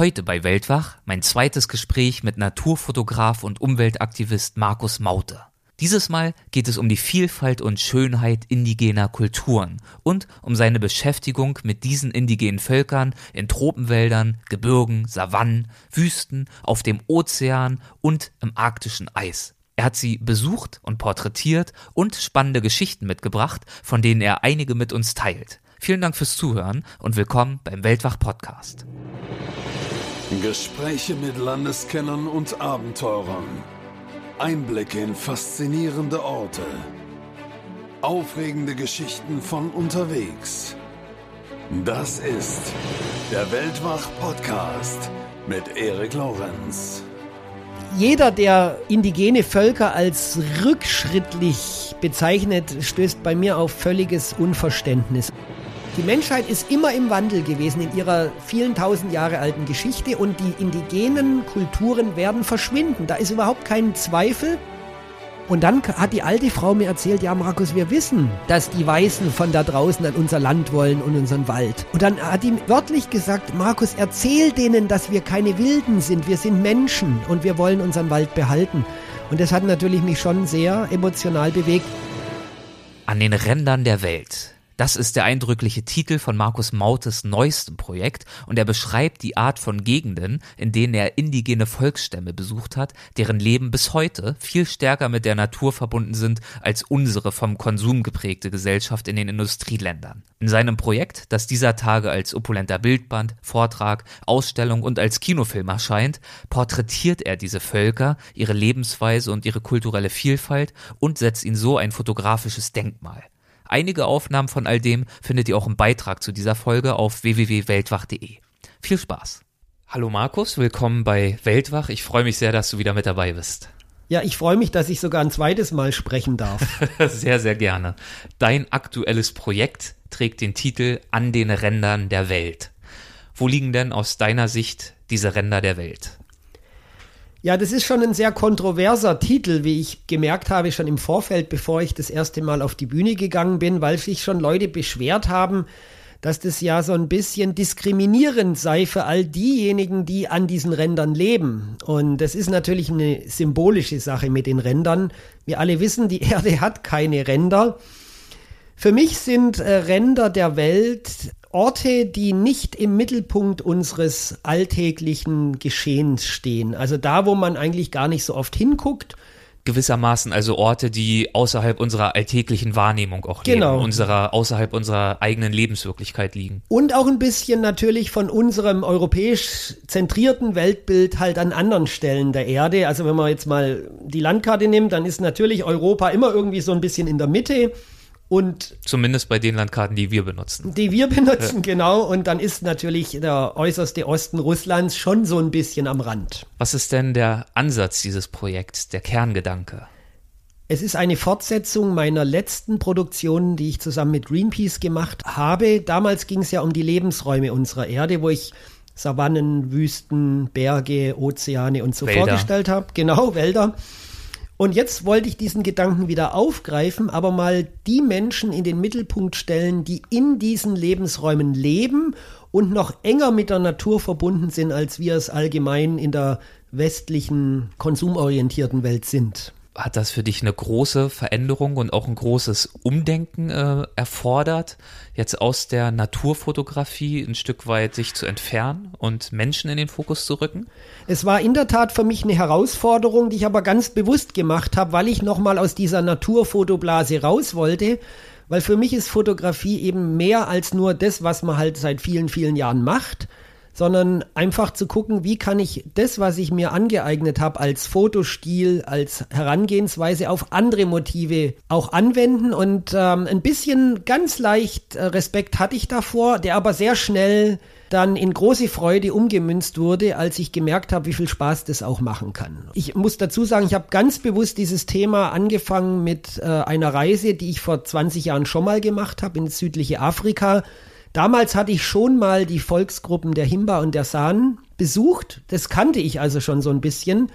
Heute bei Weltwach mein zweites Gespräch mit Naturfotograf und Umweltaktivist Markus Maute. Dieses Mal geht es um die Vielfalt und Schönheit indigener Kulturen und um seine Beschäftigung mit diesen indigenen Völkern in Tropenwäldern, Gebirgen, Savannen, Wüsten, auf dem Ozean und im arktischen Eis. Er hat sie besucht und porträtiert und spannende Geschichten mitgebracht, von denen er einige mit uns teilt. Vielen Dank fürs Zuhören und willkommen beim Weltwach Podcast. Gespräche mit Landeskennern und Abenteurern. Einblicke in faszinierende Orte. Aufregende Geschichten von unterwegs. Das ist der Weltwach-Podcast mit Erik Lorenz. Jeder, der indigene Völker als rückschrittlich bezeichnet, stößt bei mir auf völliges Unverständnis. Die Menschheit ist immer im Wandel gewesen in ihrer vielen tausend Jahre alten Geschichte und die indigenen Kulturen werden verschwinden. Da ist überhaupt kein Zweifel. Und dann hat die alte Frau mir erzählt, ja Markus, wir wissen, dass die Weißen von da draußen an unser Land wollen und unseren Wald. Und dann hat die wörtlich gesagt, Markus, erzähl denen, dass wir keine Wilden sind, wir sind Menschen und wir wollen unseren Wald behalten. Und das hat natürlich mich schon sehr emotional bewegt. An den Rändern der Welt. Das ist der eindrückliche Titel von Markus Mautes neuestem Projekt und er beschreibt die Art von Gegenden, in denen er indigene Volksstämme besucht hat, deren Leben bis heute viel stärker mit der Natur verbunden sind als unsere vom Konsum geprägte Gesellschaft in den Industrieländern. In seinem Projekt, das dieser Tage als opulenter Bildband, Vortrag, Ausstellung und als Kinofilm erscheint, porträtiert er diese Völker, ihre Lebensweise und ihre kulturelle Vielfalt und setzt ihnen so ein fotografisches Denkmal. Einige Aufnahmen von all dem findet ihr auch im Beitrag zu dieser Folge auf www.weltwach.de. Viel Spaß. Hallo Markus, willkommen bei Weltwach. Ich freue mich sehr, dass du wieder mit dabei bist. Ja, ich freue mich, dass ich sogar ein zweites Mal sprechen darf. sehr, sehr gerne. Dein aktuelles Projekt trägt den Titel An den Rändern der Welt. Wo liegen denn aus deiner Sicht diese Ränder der Welt? Ja, das ist schon ein sehr kontroverser Titel, wie ich gemerkt habe, schon im Vorfeld, bevor ich das erste Mal auf die Bühne gegangen bin, weil sich schon Leute beschwert haben, dass das ja so ein bisschen diskriminierend sei für all diejenigen, die an diesen Rändern leben. Und das ist natürlich eine symbolische Sache mit den Rändern. Wir alle wissen, die Erde hat keine Ränder. Für mich sind äh, Ränder der Welt Orte, die nicht im Mittelpunkt unseres alltäglichen Geschehens stehen. Also da, wo man eigentlich gar nicht so oft hinguckt. Gewissermaßen also Orte, die außerhalb unserer alltäglichen Wahrnehmung auch genau. leben, unserer, außerhalb unserer eigenen Lebenswirklichkeit liegen. Und auch ein bisschen natürlich von unserem europäisch zentrierten Weltbild halt an anderen Stellen der Erde. Also wenn man jetzt mal die Landkarte nimmt, dann ist natürlich Europa immer irgendwie so ein bisschen in der Mitte. Und Zumindest bei den Landkarten, die wir benutzen. Die wir benutzen, ja. genau. Und dann ist natürlich der äußerste Osten Russlands schon so ein bisschen am Rand. Was ist denn der Ansatz dieses Projekts, der Kerngedanke? Es ist eine Fortsetzung meiner letzten Produktion, die ich zusammen mit Greenpeace gemacht habe. Damals ging es ja um die Lebensräume unserer Erde, wo ich Savannen, Wüsten, Berge, Ozeane und so Wälder. vorgestellt habe. Genau, Wälder. Und jetzt wollte ich diesen Gedanken wieder aufgreifen, aber mal die Menschen in den Mittelpunkt stellen, die in diesen Lebensräumen leben und noch enger mit der Natur verbunden sind, als wir es allgemein in der westlichen, konsumorientierten Welt sind hat das für dich eine große Veränderung und auch ein großes Umdenken äh, erfordert, jetzt aus der Naturfotografie ein Stück weit sich zu entfernen und Menschen in den Fokus zu rücken? Es war in der Tat für mich eine Herausforderung, die ich aber ganz bewusst gemacht habe, weil ich nochmal aus dieser Naturfotoblase raus wollte. Weil für mich ist Fotografie eben mehr als nur das, was man halt seit vielen, vielen Jahren macht, sondern einfach zu gucken, wie kann ich das, was ich mir angeeignet habe, als Fotostil, als Herangehensweise auf andere Motive auch anwenden. Und ähm, ein bisschen ganz leicht äh, Respekt hatte ich davor, der aber sehr schnell dann in große Freude umgemünzt wurde, als ich gemerkt habe, wie viel Spaß das auch machen kann. Ich muss dazu sagen, ich habe ganz bewusst dieses Thema angefangen mit äh, einer Reise, die ich vor 20 Jahren schon mal gemacht habe ins südliche Afrika Damals hatte ich schon mal die Volksgruppen der Himba und der San besucht. Das kannte ich also schon so ein bisschen.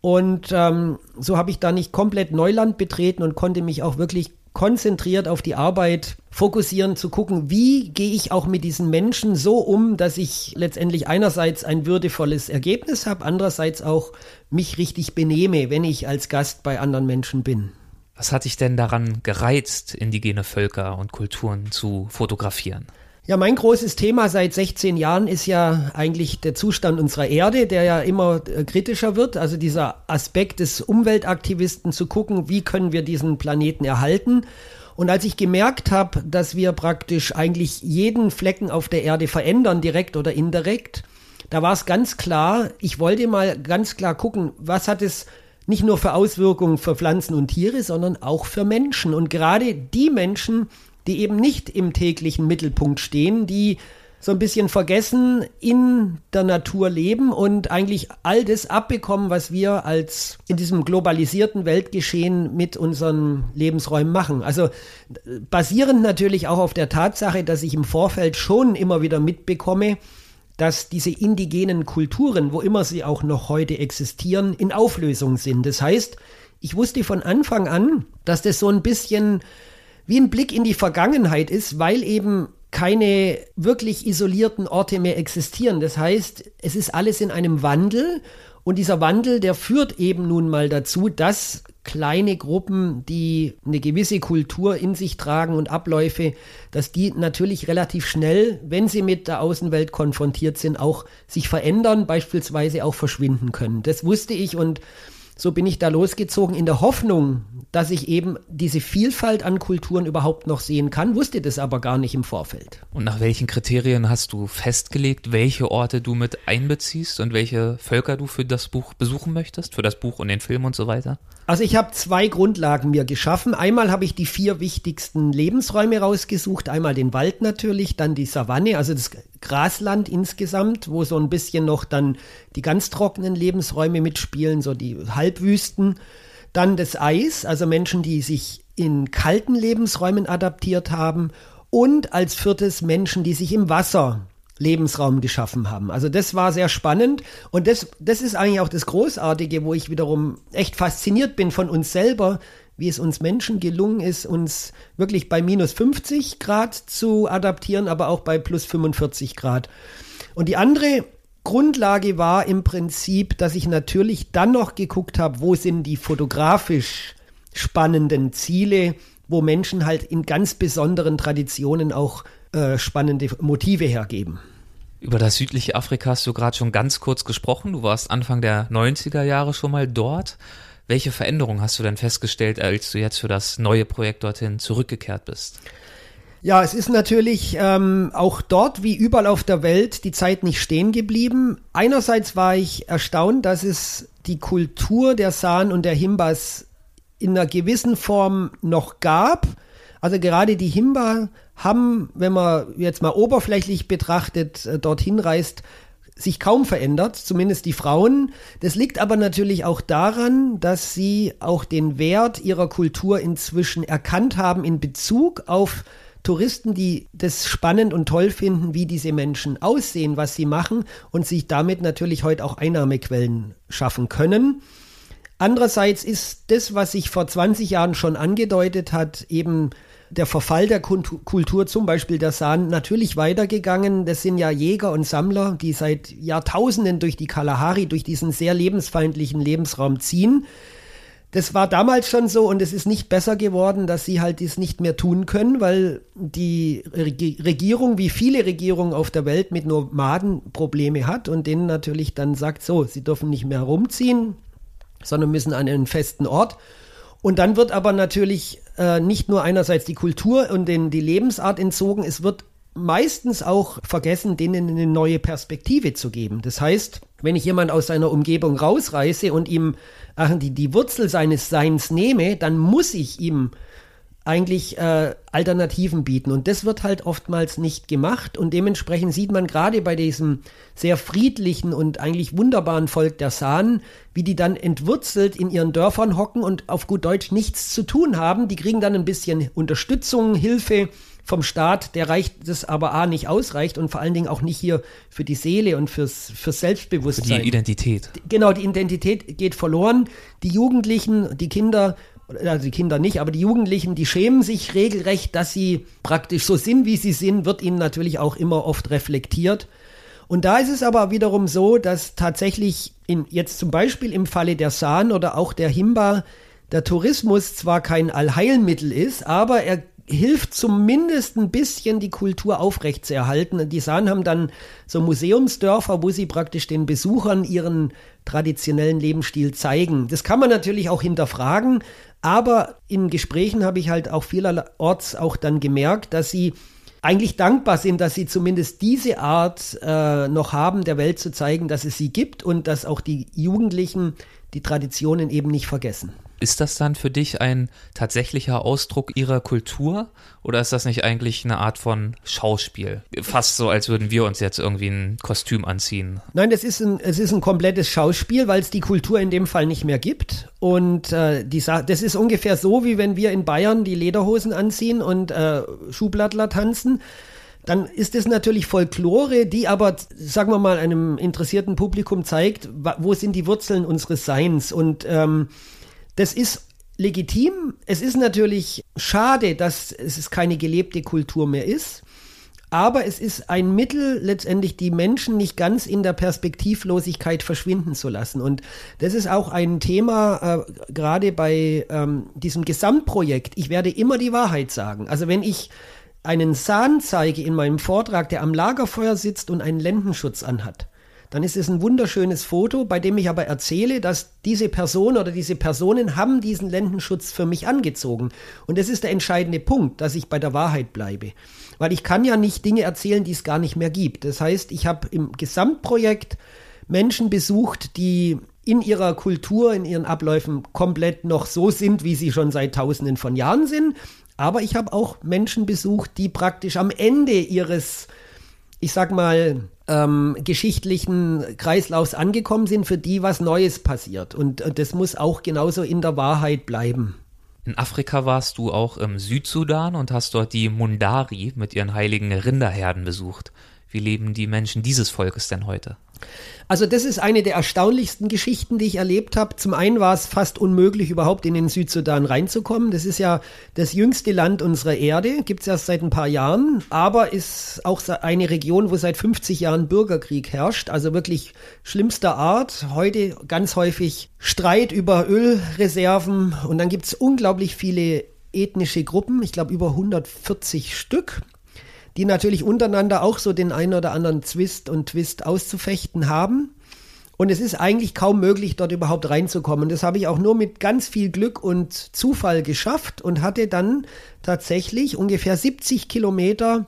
Und ähm, so habe ich da nicht komplett Neuland betreten und konnte mich auch wirklich konzentriert auf die Arbeit fokussieren, zu gucken, wie gehe ich auch mit diesen Menschen so um, dass ich letztendlich einerseits ein würdevolles Ergebnis habe, andererseits auch mich richtig benehme, wenn ich als Gast bei anderen Menschen bin. Was hat dich denn daran gereizt, indigene Völker und Kulturen zu fotografieren? Ja, mein großes Thema seit 16 Jahren ist ja eigentlich der Zustand unserer Erde, der ja immer äh, kritischer wird. Also dieser Aspekt des Umweltaktivisten zu gucken, wie können wir diesen Planeten erhalten. Und als ich gemerkt habe, dass wir praktisch eigentlich jeden Flecken auf der Erde verändern, direkt oder indirekt, da war es ganz klar, ich wollte mal ganz klar gucken, was hat es nicht nur für Auswirkungen für Pflanzen und Tiere, sondern auch für Menschen. Und gerade die Menschen, die eben nicht im täglichen Mittelpunkt stehen, die so ein bisschen vergessen in der Natur leben und eigentlich all das abbekommen, was wir als in diesem globalisierten Weltgeschehen mit unseren Lebensräumen machen. Also basierend natürlich auch auf der Tatsache, dass ich im Vorfeld schon immer wieder mitbekomme, dass diese indigenen Kulturen, wo immer sie auch noch heute existieren, in Auflösung sind. Das heißt, ich wusste von Anfang an, dass das so ein bisschen wie ein Blick in die Vergangenheit ist, weil eben keine wirklich isolierten Orte mehr existieren. Das heißt, es ist alles in einem Wandel und dieser Wandel, der führt eben nun mal dazu, dass kleine Gruppen, die eine gewisse Kultur in sich tragen und Abläufe, dass die natürlich relativ schnell, wenn sie mit der Außenwelt konfrontiert sind, auch sich verändern, beispielsweise auch verschwinden können. Das wusste ich und so bin ich da losgezogen in der Hoffnung, dass ich eben diese Vielfalt an Kulturen überhaupt noch sehen kann, wusste das aber gar nicht im Vorfeld. Und nach welchen Kriterien hast du festgelegt, welche Orte du mit einbeziehst und welche Völker du für das Buch besuchen möchtest, für das Buch und den Film und so weiter? Also ich habe zwei Grundlagen mir geschaffen. Einmal habe ich die vier wichtigsten Lebensräume rausgesucht. Einmal den Wald natürlich, dann die Savanne, also das Grasland insgesamt, wo so ein bisschen noch dann die ganz trockenen Lebensräume mitspielen, so die Halbwüsten. Dann das Eis, also Menschen, die sich in kalten Lebensräumen adaptiert haben. Und als viertes Menschen, die sich im Wasser Lebensraum geschaffen haben. Also das war sehr spannend und das, das ist eigentlich auch das Großartige, wo ich wiederum echt fasziniert bin von uns selber, wie es uns Menschen gelungen ist, uns wirklich bei minus 50 Grad zu adaptieren, aber auch bei plus 45 Grad. Und die andere Grundlage war im Prinzip, dass ich natürlich dann noch geguckt habe, wo sind die fotografisch spannenden Ziele, wo Menschen halt in ganz besonderen Traditionen auch äh, spannende Motive hergeben. Über das südliche Afrika hast du gerade schon ganz kurz gesprochen. Du warst Anfang der 90er Jahre schon mal dort. Welche Veränderungen hast du denn festgestellt, als du jetzt für das neue Projekt dorthin zurückgekehrt bist? Ja, es ist natürlich ähm, auch dort wie überall auf der Welt die Zeit nicht stehen geblieben. Einerseits war ich erstaunt, dass es die Kultur der San und der Himbas in einer gewissen Form noch gab. Also gerade die Himba haben, wenn man jetzt mal oberflächlich betrachtet, äh, dorthin reist, sich kaum verändert, zumindest die Frauen. Das liegt aber natürlich auch daran, dass sie auch den Wert ihrer Kultur inzwischen erkannt haben in Bezug auf Touristen, die das spannend und toll finden, wie diese Menschen aussehen, was sie machen und sich damit natürlich heute auch Einnahmequellen schaffen können. Andererseits ist das, was sich vor 20 Jahren schon angedeutet hat, eben der Verfall der Kultur, zum Beispiel der San, natürlich weitergegangen. Das sind ja Jäger und Sammler, die seit Jahrtausenden durch die Kalahari, durch diesen sehr lebensfeindlichen Lebensraum ziehen. Das war damals schon so und es ist nicht besser geworden, dass sie halt dies nicht mehr tun können, weil die Regierung, wie viele Regierungen auf der Welt, mit Nomaden Probleme hat und denen natürlich dann sagt, so, sie dürfen nicht mehr rumziehen, sondern müssen an einen festen Ort. Und dann wird aber natürlich äh, nicht nur einerseits die Kultur und den, die Lebensart entzogen, es wird meistens auch vergessen, denen eine neue Perspektive zu geben. Das heißt, wenn ich jemand aus seiner Umgebung rausreiße und ihm ach, die, die Wurzel seines Seins nehme, dann muss ich ihm eigentlich äh, Alternativen bieten. Und das wird halt oftmals nicht gemacht. Und dementsprechend sieht man gerade bei diesem sehr friedlichen und eigentlich wunderbaren Volk der Sahnen, wie die dann entwurzelt in ihren Dörfern hocken und auf gut Deutsch nichts zu tun haben. Die kriegen dann ein bisschen Unterstützung, Hilfe vom Staat, der reicht das aber A nicht ausreicht und vor allen Dingen auch nicht hier für die Seele und fürs, fürs Selbstbewusstsein. Für die Identität. Genau, die Identität geht verloren. Die Jugendlichen, die Kinder also die Kinder nicht, aber die Jugendlichen, die schämen sich regelrecht, dass sie praktisch so sind, wie sie sind, wird ihnen natürlich auch immer oft reflektiert. Und da ist es aber wiederum so, dass tatsächlich in, jetzt zum Beispiel im Falle der Sahn oder auch der Himba der Tourismus zwar kein Allheilmittel ist, aber er hilft zumindest ein bisschen die Kultur aufrechtzuerhalten. Die Sahn haben dann so Museumsdörfer, wo sie praktisch den Besuchern ihren traditionellen Lebensstil zeigen. Das kann man natürlich auch hinterfragen, aber in Gesprächen habe ich halt auch vielerorts auch dann gemerkt, dass sie eigentlich dankbar sind, dass sie zumindest diese Art äh, noch haben, der Welt zu zeigen, dass es sie gibt und dass auch die Jugendlichen die Traditionen eben nicht vergessen. Ist das dann für dich ein tatsächlicher Ausdruck ihrer Kultur oder ist das nicht eigentlich eine Art von Schauspiel? Fast so, als würden wir uns jetzt irgendwie ein Kostüm anziehen. Nein, es ist ein, es ist ein komplettes Schauspiel, weil es die Kultur in dem Fall nicht mehr gibt. Und äh, die, das ist ungefähr so, wie wenn wir in Bayern die Lederhosen anziehen und äh, Schublattler tanzen dann ist es natürlich Folklore, die aber, sagen wir mal, einem interessierten Publikum zeigt, wo sind die Wurzeln unseres Seins. Und ähm, das ist legitim. Es ist natürlich schade, dass es keine gelebte Kultur mehr ist. Aber es ist ein Mittel, letztendlich die Menschen nicht ganz in der Perspektivlosigkeit verschwinden zu lassen. Und das ist auch ein Thema, äh, gerade bei ähm, diesem Gesamtprojekt. Ich werde immer die Wahrheit sagen. Also wenn ich einen Sahn zeige in meinem Vortrag, der am Lagerfeuer sitzt und einen Lendenschutz anhat, dann ist es ein wunderschönes Foto, bei dem ich aber erzähle, dass diese Person oder diese Personen haben diesen Lendenschutz für mich angezogen. Und das ist der entscheidende Punkt, dass ich bei der Wahrheit bleibe. Weil ich kann ja nicht Dinge erzählen, die es gar nicht mehr gibt. Das heißt, ich habe im Gesamtprojekt Menschen besucht, die in ihrer Kultur, in ihren Abläufen komplett noch so sind, wie sie schon seit Tausenden von Jahren sind. Aber ich habe auch Menschen besucht, die praktisch am Ende ihres, ich sag mal, ähm, geschichtlichen Kreislaufs angekommen sind, für die was Neues passiert. Und, und das muss auch genauso in der Wahrheit bleiben. In Afrika warst du auch im Südsudan und hast dort die Mundari mit ihren heiligen Rinderherden besucht. Wie leben die Menschen dieses Volkes denn heute? Also das ist eine der erstaunlichsten Geschichten, die ich erlebt habe. Zum einen war es fast unmöglich, überhaupt in den Südsudan reinzukommen. Das ist ja das jüngste Land unserer Erde, gibt es erst seit ein paar Jahren, aber ist auch eine Region, wo seit 50 Jahren Bürgerkrieg herrscht, also wirklich schlimmster Art. Heute ganz häufig Streit über Ölreserven und dann gibt es unglaublich viele ethnische Gruppen, ich glaube über 140 Stück die natürlich untereinander auch so den einen oder anderen Zwist und Twist auszufechten haben. Und es ist eigentlich kaum möglich, dort überhaupt reinzukommen. Das habe ich auch nur mit ganz viel Glück und Zufall geschafft und hatte dann tatsächlich ungefähr 70 Kilometer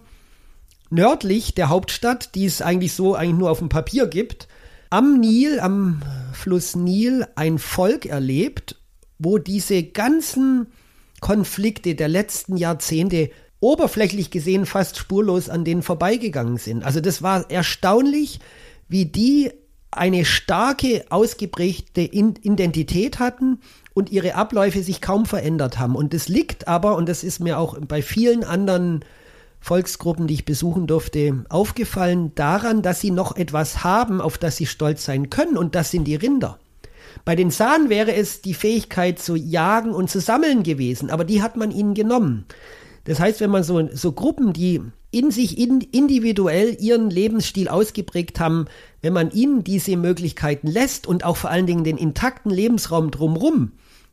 nördlich der Hauptstadt, die es eigentlich so eigentlich nur auf dem Papier gibt, am Nil, am Fluss Nil, ein Volk erlebt, wo diese ganzen Konflikte der letzten Jahrzehnte oberflächlich gesehen fast spurlos an denen vorbeigegangen sind. Also das war erstaunlich, wie die eine starke, ausgeprägte Identität hatten und ihre Abläufe sich kaum verändert haben. Und das liegt aber, und das ist mir auch bei vielen anderen Volksgruppen, die ich besuchen durfte, aufgefallen, daran, dass sie noch etwas haben, auf das sie stolz sein können, und das sind die Rinder. Bei den Sahnen wäre es die Fähigkeit zu jagen und zu sammeln gewesen, aber die hat man ihnen genommen. Das heißt, wenn man so, so Gruppen, die in sich in, individuell ihren Lebensstil ausgeprägt haben, wenn man ihnen diese Möglichkeiten lässt und auch vor allen Dingen den intakten Lebensraum drumrum,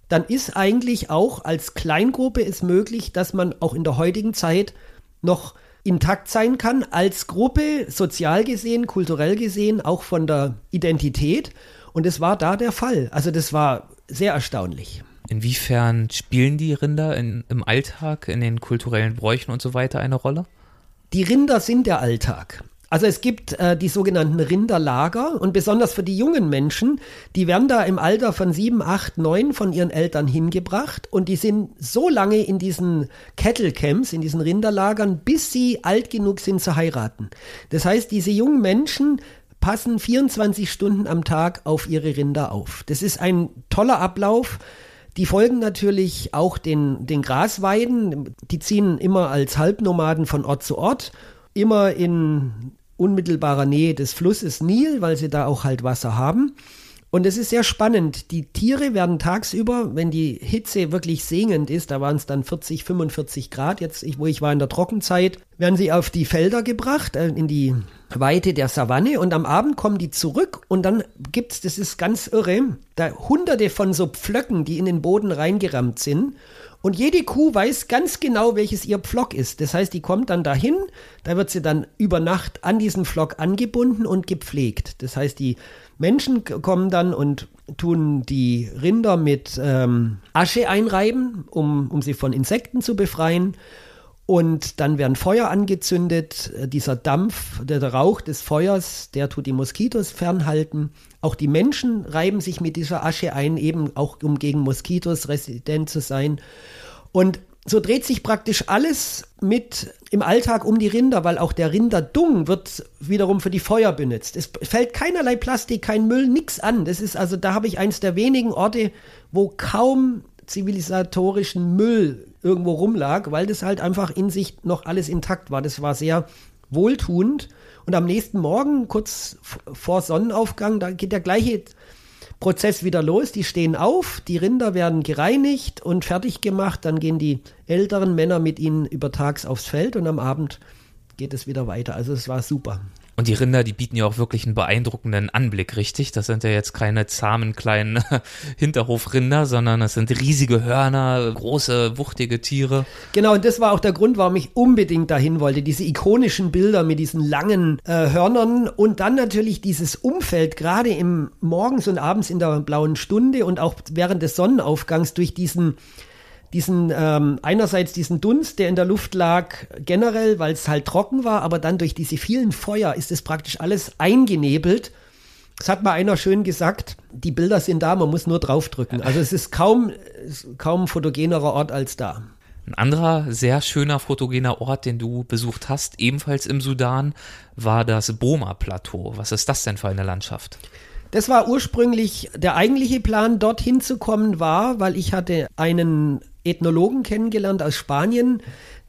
dann ist eigentlich auch als Kleingruppe es möglich, dass man auch in der heutigen Zeit noch intakt sein kann, als Gruppe, sozial gesehen, kulturell gesehen, auch von der Identität. Und es war da der Fall. Also das war sehr erstaunlich. Inwiefern spielen die Rinder in, im Alltag, in den kulturellen Bräuchen und so weiter eine Rolle? Die Rinder sind der Alltag. Also es gibt äh, die sogenannten Rinderlager und besonders für die jungen Menschen, die werden da im Alter von sieben, acht, neun von ihren Eltern hingebracht und die sind so lange in diesen Cattle Camps, in diesen Rinderlagern, bis sie alt genug sind zu heiraten. Das heißt, diese jungen Menschen passen 24 Stunden am Tag auf ihre Rinder auf. Das ist ein toller Ablauf die folgen natürlich auch den, den Grasweiden. Die ziehen immer als Halbnomaden von Ort zu Ort, immer in unmittelbarer Nähe des Flusses Nil, weil sie da auch halt Wasser haben. Und es ist sehr spannend. Die Tiere werden tagsüber, wenn die Hitze wirklich sengend ist, da waren es dann 40, 45 Grad, jetzt wo ich war in der Trockenzeit, werden sie auf die Felder gebracht, äh, in die Weite der Savanne und am Abend kommen die zurück und dann gibt's, das ist ganz irre, da hunderte von so Pflöcken, die in den Boden reingerammt sind und jede Kuh weiß ganz genau, welches ihr Pflock ist. Das heißt, die kommt dann dahin, da wird sie dann über Nacht an diesen Pflock angebunden und gepflegt. Das heißt, die Menschen kommen dann und tun die Rinder mit ähm, Asche einreiben, um, um sie von Insekten zu befreien. Und dann werden Feuer angezündet. Dieser Dampf, der, der Rauch des Feuers, der tut die Moskitos fernhalten. Auch die Menschen reiben sich mit dieser Asche ein, eben auch um gegen Moskitos resident zu sein. Und so dreht sich praktisch alles mit im Alltag um die Rinder, weil auch der Rinderdung wird wiederum für die Feuer benutzt. Es fällt keinerlei Plastik, kein Müll, nichts an. Das ist also, da habe ich eins der wenigen Orte, wo kaum zivilisatorischen Müll irgendwo rumlag, weil das halt einfach in sich noch alles intakt war. Das war sehr wohltuend. Und am nächsten Morgen, kurz vor Sonnenaufgang, da geht der gleiche Prozess wieder los. Die stehen auf, die Rinder werden gereinigt und fertig gemacht. Dann gehen die älteren Männer mit ihnen übertags aufs Feld und am Abend geht es wieder weiter. Also es war super. Und die Rinder, die bieten ja auch wirklich einen beeindruckenden Anblick, richtig? Das sind ja jetzt keine zahmen kleinen Hinterhofrinder, sondern das sind riesige Hörner, große, wuchtige Tiere. Genau, und das war auch der Grund, warum ich unbedingt dahin wollte. Diese ikonischen Bilder mit diesen langen äh, Hörnern und dann natürlich dieses Umfeld, gerade im morgens und abends in der blauen Stunde und auch während des Sonnenaufgangs durch diesen diesen ähm, einerseits diesen Dunst, der in der Luft lag, generell, weil es halt trocken war, aber dann durch diese vielen Feuer ist es praktisch alles eingenebelt. Es hat mal einer schön gesagt, die Bilder sind da, man muss nur draufdrücken. Also es ist kaum, kaum ein fotogenerer Ort als da. Ein anderer sehr schöner fotogener Ort, den du besucht hast, ebenfalls im Sudan, war das Boma-Plateau. Was ist das denn für eine Landschaft? Das war ursprünglich der eigentliche Plan, dorthin zu kommen, war, weil ich hatte einen Ethnologen kennengelernt aus Spanien.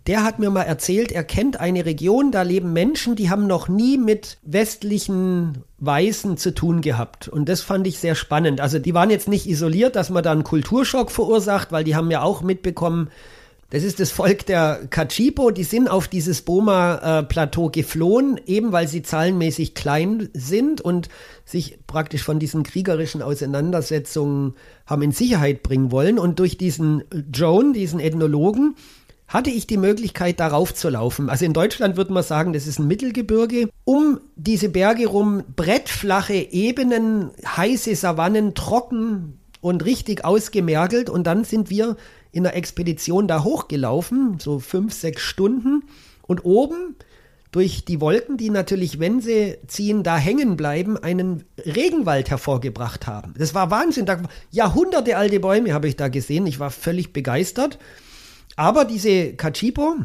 Der hat mir mal erzählt, er kennt eine Region, da leben Menschen, die haben noch nie mit westlichen Weißen zu tun gehabt. Und das fand ich sehr spannend. Also die waren jetzt nicht isoliert, dass man da einen Kulturschock verursacht, weil die haben ja auch mitbekommen, das ist das Volk der Kachipo, die sind auf dieses Boma-Plateau geflohen, eben weil sie zahlenmäßig klein sind und sich praktisch von diesen kriegerischen Auseinandersetzungen haben in Sicherheit bringen wollen. Und durch diesen Joan, diesen Ethnologen, hatte ich die Möglichkeit, darauf zu laufen. Also in Deutschland würde man sagen, das ist ein Mittelgebirge. Um diese Berge rum brettflache Ebenen, heiße Savannen, trocken und richtig ausgemergelt. Und dann sind wir in der Expedition da hochgelaufen, so fünf, sechs Stunden. Und oben durch die Wolken, die natürlich, wenn sie ziehen, da hängen bleiben, einen Regenwald hervorgebracht haben. Das war Wahnsinn. Da, Jahrhunderte alte Bäume habe ich da gesehen. Ich war völlig begeistert. Aber diese Kachipo,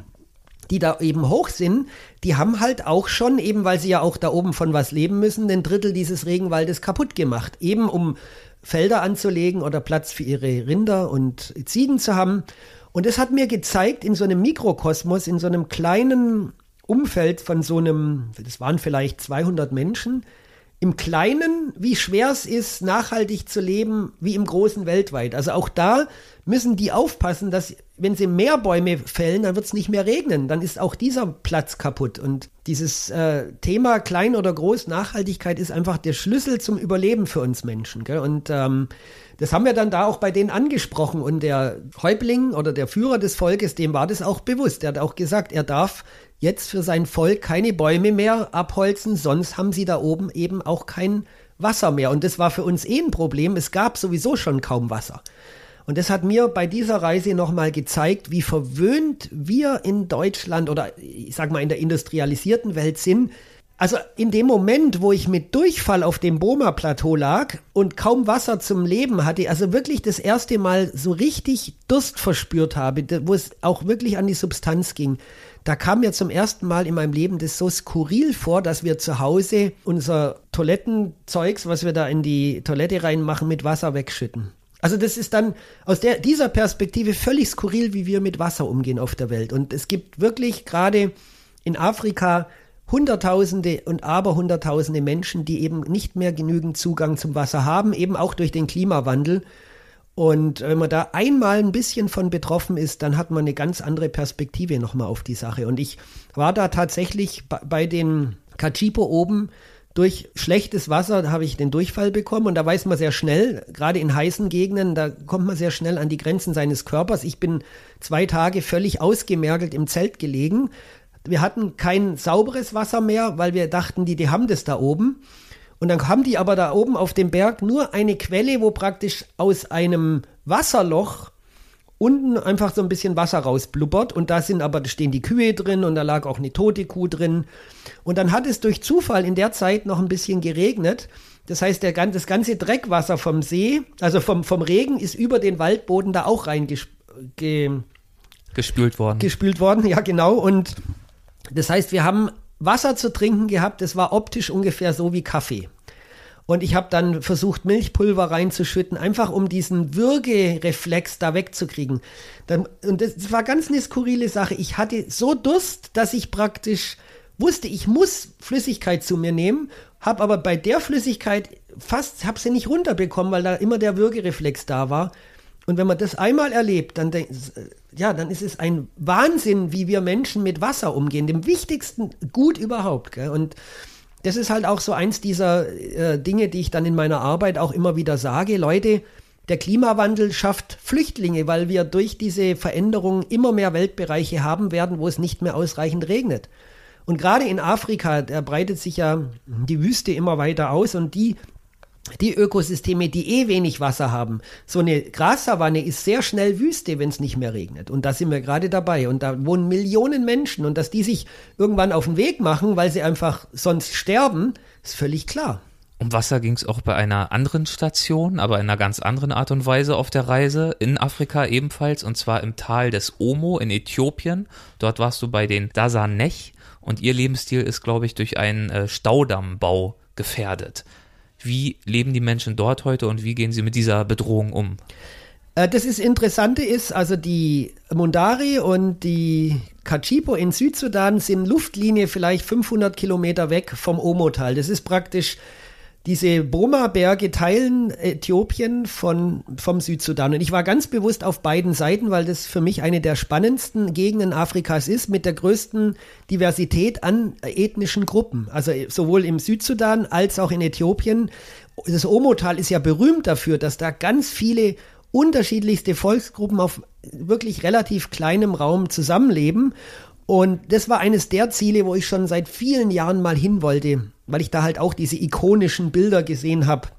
die da eben hoch sind, die haben halt auch schon, eben weil sie ja auch da oben von was leben müssen, den Drittel dieses Regenwaldes kaputt gemacht. Eben um Felder anzulegen oder Platz für ihre Rinder und Ziegen zu haben. Und es hat mir gezeigt, in so einem Mikrokosmos, in so einem kleinen Umfeld von so einem, das waren vielleicht 200 Menschen, im Kleinen, wie schwer es ist, nachhaltig zu leben, wie im Großen weltweit. Also auch da müssen die aufpassen, dass wenn sie mehr Bäume fällen, dann wird es nicht mehr regnen. Dann ist auch dieser Platz kaputt. Und dieses äh, Thema klein oder groß, Nachhaltigkeit ist einfach der Schlüssel zum Überleben für uns Menschen. Gell? Und ähm, das haben wir dann da auch bei denen angesprochen. Und der Häuptling oder der Führer des Volkes, dem war das auch bewusst. Er hat auch gesagt, er darf jetzt für sein Volk keine Bäume mehr abholzen, sonst haben sie da oben eben auch kein Wasser mehr. Und das war für uns eh ein Problem. Es gab sowieso schon kaum Wasser. Und das hat mir bei dieser Reise nochmal gezeigt, wie verwöhnt wir in Deutschland oder ich sag mal in der industrialisierten Welt sind. Also in dem Moment, wo ich mit Durchfall auf dem Boma-Plateau lag und kaum Wasser zum Leben hatte, also wirklich das erste Mal so richtig Durst verspürt habe, wo es auch wirklich an die Substanz ging, da kam mir zum ersten Mal in meinem Leben das so skurril vor, dass wir zu Hause unser Toilettenzeugs, was wir da in die Toilette reinmachen, mit Wasser wegschütten. Also das ist dann aus der, dieser Perspektive völlig skurril, wie wir mit Wasser umgehen auf der Welt. Und es gibt wirklich gerade in Afrika Hunderttausende und Aberhunderttausende Menschen, die eben nicht mehr genügend Zugang zum Wasser haben, eben auch durch den Klimawandel. Und wenn man da einmal ein bisschen von betroffen ist, dann hat man eine ganz andere Perspektive nochmal auf die Sache. Und ich war da tatsächlich bei den Kachipo oben durch schlechtes Wasser habe ich den Durchfall bekommen und da weiß man sehr schnell, gerade in heißen Gegenden, da kommt man sehr schnell an die Grenzen seines Körpers. Ich bin zwei Tage völlig ausgemergelt im Zelt gelegen. Wir hatten kein sauberes Wasser mehr, weil wir dachten, die, die haben das da oben. Und dann haben die aber da oben auf dem Berg nur eine Quelle, wo praktisch aus einem Wasserloch unten einfach so ein bisschen Wasser rausblubbert und da sind aber, da stehen die Kühe drin und da lag auch eine tote Kuh drin. Und dann hat es durch Zufall in der Zeit noch ein bisschen geregnet. Das heißt, der, das ganze Dreckwasser vom See, also vom, vom Regen, ist über den Waldboden da auch reingespült worden. Gespült worden, ja genau. Und das heißt, wir haben Wasser zu trinken gehabt, das war optisch ungefähr so wie Kaffee. Und ich habe dann versucht, Milchpulver reinzuschütten, einfach um diesen Würgereflex da wegzukriegen. Dann, und das war ganz eine skurrile Sache. Ich hatte so Durst, dass ich praktisch wusste, ich muss Flüssigkeit zu mir nehmen, habe aber bei der Flüssigkeit fast, habe sie nicht runterbekommen, weil da immer der Würgereflex da war. Und wenn man das einmal erlebt, dann, ja, dann ist es ein Wahnsinn, wie wir Menschen mit Wasser umgehen, dem wichtigsten Gut überhaupt. Gell? Und das ist halt auch so eins dieser äh, Dinge, die ich dann in meiner Arbeit auch immer wieder sage. Leute, der Klimawandel schafft Flüchtlinge, weil wir durch diese Veränderung immer mehr Weltbereiche haben werden, wo es nicht mehr ausreichend regnet. Und gerade in Afrika, da breitet sich ja die Wüste immer weiter aus und die die Ökosysteme, die eh wenig Wasser haben. So eine Grassavanne ist sehr schnell Wüste, wenn es nicht mehr regnet. Und da sind wir gerade dabei. Und da wohnen Millionen Menschen. Und dass die sich irgendwann auf den Weg machen, weil sie einfach sonst sterben, ist völlig klar. Um Wasser ging es auch bei einer anderen Station, aber in einer ganz anderen Art und Weise auf der Reise, in Afrika ebenfalls, und zwar im Tal des Omo in Äthiopien. Dort warst du bei den Dasanech und ihr Lebensstil ist, glaube ich, durch einen äh, Staudammbau gefährdet. Wie leben die Menschen dort heute und wie gehen sie mit dieser Bedrohung um? Äh, das ist Interessante ist, also die Mundari und die Kachipo in Südsudan sind Luftlinie vielleicht 500 Kilometer weg vom Omo-Tal. Das ist praktisch diese Broma-Berge teilen Äthiopien von, vom Südsudan. Und ich war ganz bewusst auf beiden Seiten, weil das für mich eine der spannendsten Gegenden Afrikas ist, mit der größten Diversität an ethnischen Gruppen. Also sowohl im Südsudan als auch in Äthiopien. Das Omotal ist ja berühmt dafür, dass da ganz viele unterschiedlichste Volksgruppen auf wirklich relativ kleinem Raum zusammenleben. Und das war eines der Ziele, wo ich schon seit vielen Jahren mal hin wollte, weil ich da halt auch diese ikonischen Bilder gesehen habe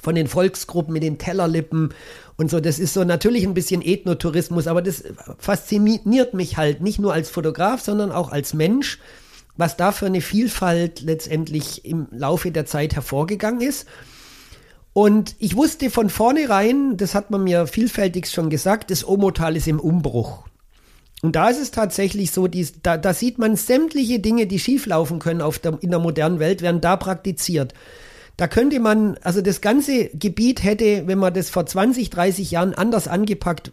von den Volksgruppen mit den Tellerlippen und so. Das ist so natürlich ein bisschen Ethnotourismus, aber das fasziniert mich halt nicht nur als Fotograf, sondern auch als Mensch, was da für eine Vielfalt letztendlich im Laufe der Zeit hervorgegangen ist. Und ich wusste von vornherein, das hat man mir vielfältig schon gesagt, das Omotal ist im Umbruch. Und da ist es tatsächlich so, die, da, da sieht man sämtliche Dinge, die schieflaufen können der, in der modernen Welt, werden da praktiziert. Da könnte man, also das ganze Gebiet hätte, wenn man das vor 20, 30 Jahren anders angepackt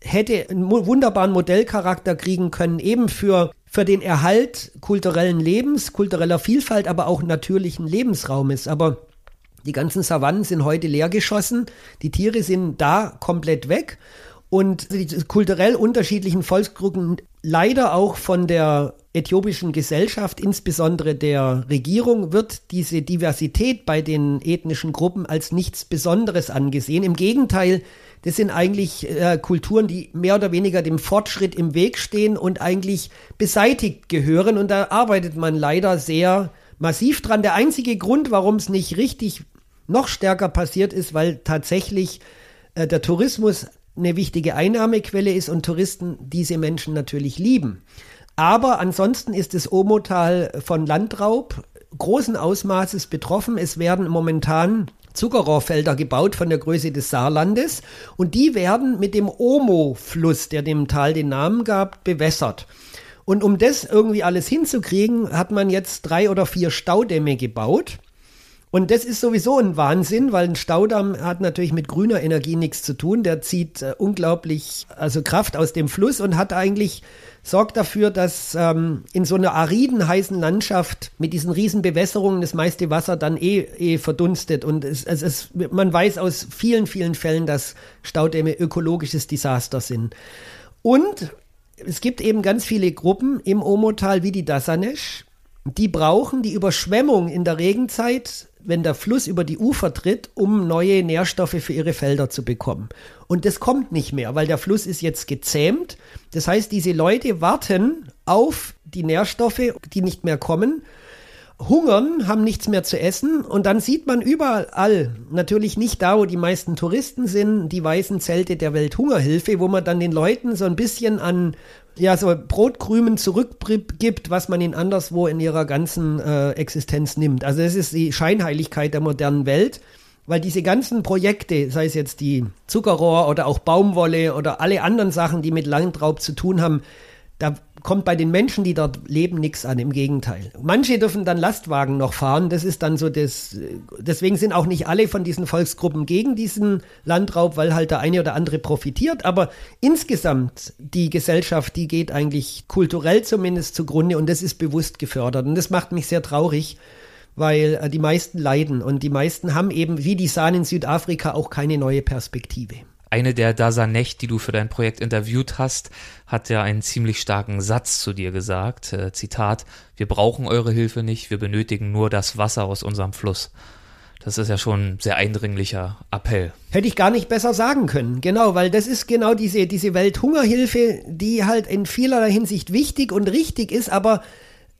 hätte, einen wunderbaren Modellcharakter kriegen können, eben für, für den Erhalt kulturellen Lebens, kultureller Vielfalt, aber auch natürlichen Lebensraumes. Aber die ganzen Savannen sind heute leergeschossen, die Tiere sind da komplett weg und die kulturell unterschiedlichen Volksgruppen leider auch von der äthiopischen Gesellschaft, insbesondere der Regierung, wird diese Diversität bei den ethnischen Gruppen als nichts Besonderes angesehen. Im Gegenteil, das sind eigentlich äh, Kulturen, die mehr oder weniger dem Fortschritt im Weg stehen und eigentlich beseitigt gehören. Und da arbeitet man leider sehr massiv dran. Der einzige Grund, warum es nicht richtig noch stärker passiert ist, weil tatsächlich äh, der Tourismus eine wichtige Einnahmequelle ist und Touristen diese Menschen natürlich lieben. Aber ansonsten ist das Omotal von Landraub großen Ausmaßes betroffen. Es werden momentan Zuckerrohrfelder gebaut von der Größe des Saarlandes und die werden mit dem Omo-Fluss, der dem Tal den Namen gab, bewässert. Und um das irgendwie alles hinzukriegen, hat man jetzt drei oder vier Staudämme gebaut. Und das ist sowieso ein Wahnsinn, weil ein Staudamm hat natürlich mit grüner Energie nichts zu tun. Der zieht äh, unglaublich also Kraft aus dem Fluss und hat eigentlich sorgt dafür, dass ähm, in so einer ariden, heißen Landschaft mit diesen riesen Bewässerungen das meiste Wasser dann eh, eh verdunstet. Und es, es, es, man weiß aus vielen, vielen Fällen, dass Staudämme ökologisches Desaster sind. Und es gibt eben ganz viele Gruppen im Omotal wie die Dasanesh, die brauchen die Überschwemmung in der Regenzeit wenn der Fluss über die Ufer tritt, um neue Nährstoffe für ihre Felder zu bekommen. Und das kommt nicht mehr, weil der Fluss ist jetzt gezähmt. Das heißt, diese Leute warten auf die Nährstoffe, die nicht mehr kommen, hungern, haben nichts mehr zu essen und dann sieht man überall, natürlich nicht da, wo die meisten Touristen sind, die weißen Zelte der Welthungerhilfe, wo man dann den Leuten so ein bisschen an ja, so Brotkrümen zurückgibt, was man ihnen anderswo in ihrer ganzen äh, Existenz nimmt. Also das ist die Scheinheiligkeit der modernen Welt, weil diese ganzen Projekte, sei es jetzt die Zuckerrohr oder auch Baumwolle oder alle anderen Sachen, die mit Landraub zu tun haben, da kommt bei den Menschen, die dort leben, nichts an. Im Gegenteil. Manche dürfen dann Lastwagen noch fahren. Das ist dann so das. Deswegen sind auch nicht alle von diesen Volksgruppen gegen diesen Landraub, weil halt der eine oder andere profitiert. Aber insgesamt die Gesellschaft, die geht eigentlich kulturell zumindest zugrunde und das ist bewusst gefördert. Und das macht mich sehr traurig weil äh, die meisten leiden und die meisten haben eben wie die Sahnen in Südafrika auch keine neue Perspektive eine der Dasanech, die du für dein Projekt interviewt hast, hat ja einen ziemlich starken Satz zu dir gesagt. Äh, Zitat, wir brauchen eure Hilfe nicht, wir benötigen nur das Wasser aus unserem Fluss. Das ist ja schon ein sehr eindringlicher Appell. Hätte ich gar nicht besser sagen können. Genau, weil das ist genau diese, diese Welthungerhilfe, die halt in vielerlei Hinsicht wichtig und richtig ist, aber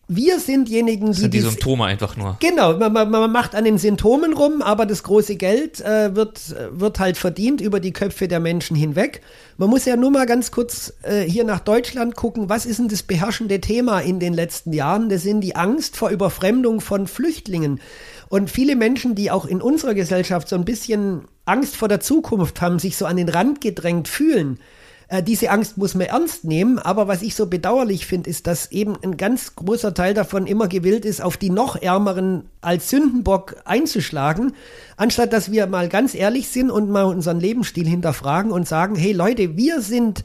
wir sind diejenigen, das sind die, die Symptome einfach nur. Genau, man, man, man, macht an den Symptomen rum, aber das große Geld äh, wird, wird halt verdient über die Köpfe der Menschen hinweg. Man muss ja nur mal ganz kurz äh, hier nach Deutschland gucken, was ist denn das beherrschende Thema in den letzten Jahren? Das sind die Angst vor Überfremdung von Flüchtlingen. Und viele Menschen, die auch in unserer Gesellschaft so ein bisschen Angst vor der Zukunft haben, sich so an den Rand gedrängt fühlen, äh, diese Angst muss man ernst nehmen, aber was ich so bedauerlich finde, ist, dass eben ein ganz großer Teil davon immer gewillt ist, auf die noch Ärmeren als Sündenbock einzuschlagen, anstatt dass wir mal ganz ehrlich sind und mal unseren Lebensstil hinterfragen und sagen, hey Leute, wir sind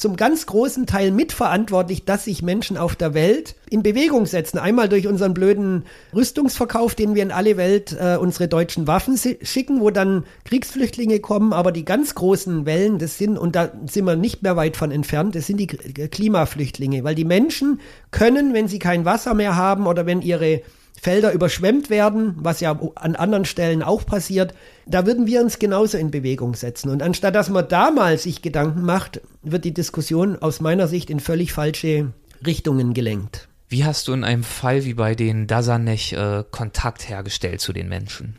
zum ganz großen Teil mitverantwortlich, dass sich Menschen auf der Welt in Bewegung setzen. Einmal durch unseren blöden Rüstungsverkauf, den wir in alle Welt äh, unsere deutschen Waffen schicken, wo dann Kriegsflüchtlinge kommen, aber die ganz großen Wellen, das sind, und da sind wir nicht mehr weit von entfernt, das sind die Klimaflüchtlinge, weil die Menschen können, wenn sie kein Wasser mehr haben oder wenn ihre Felder überschwemmt werden, was ja an anderen Stellen auch passiert, da würden wir uns genauso in Bewegung setzen. Und anstatt dass man da mal sich Gedanken macht, wird die Diskussion aus meiner Sicht in völlig falsche Richtungen gelenkt. Wie hast du in einem Fall wie bei den Dasanech äh, Kontakt hergestellt zu den Menschen?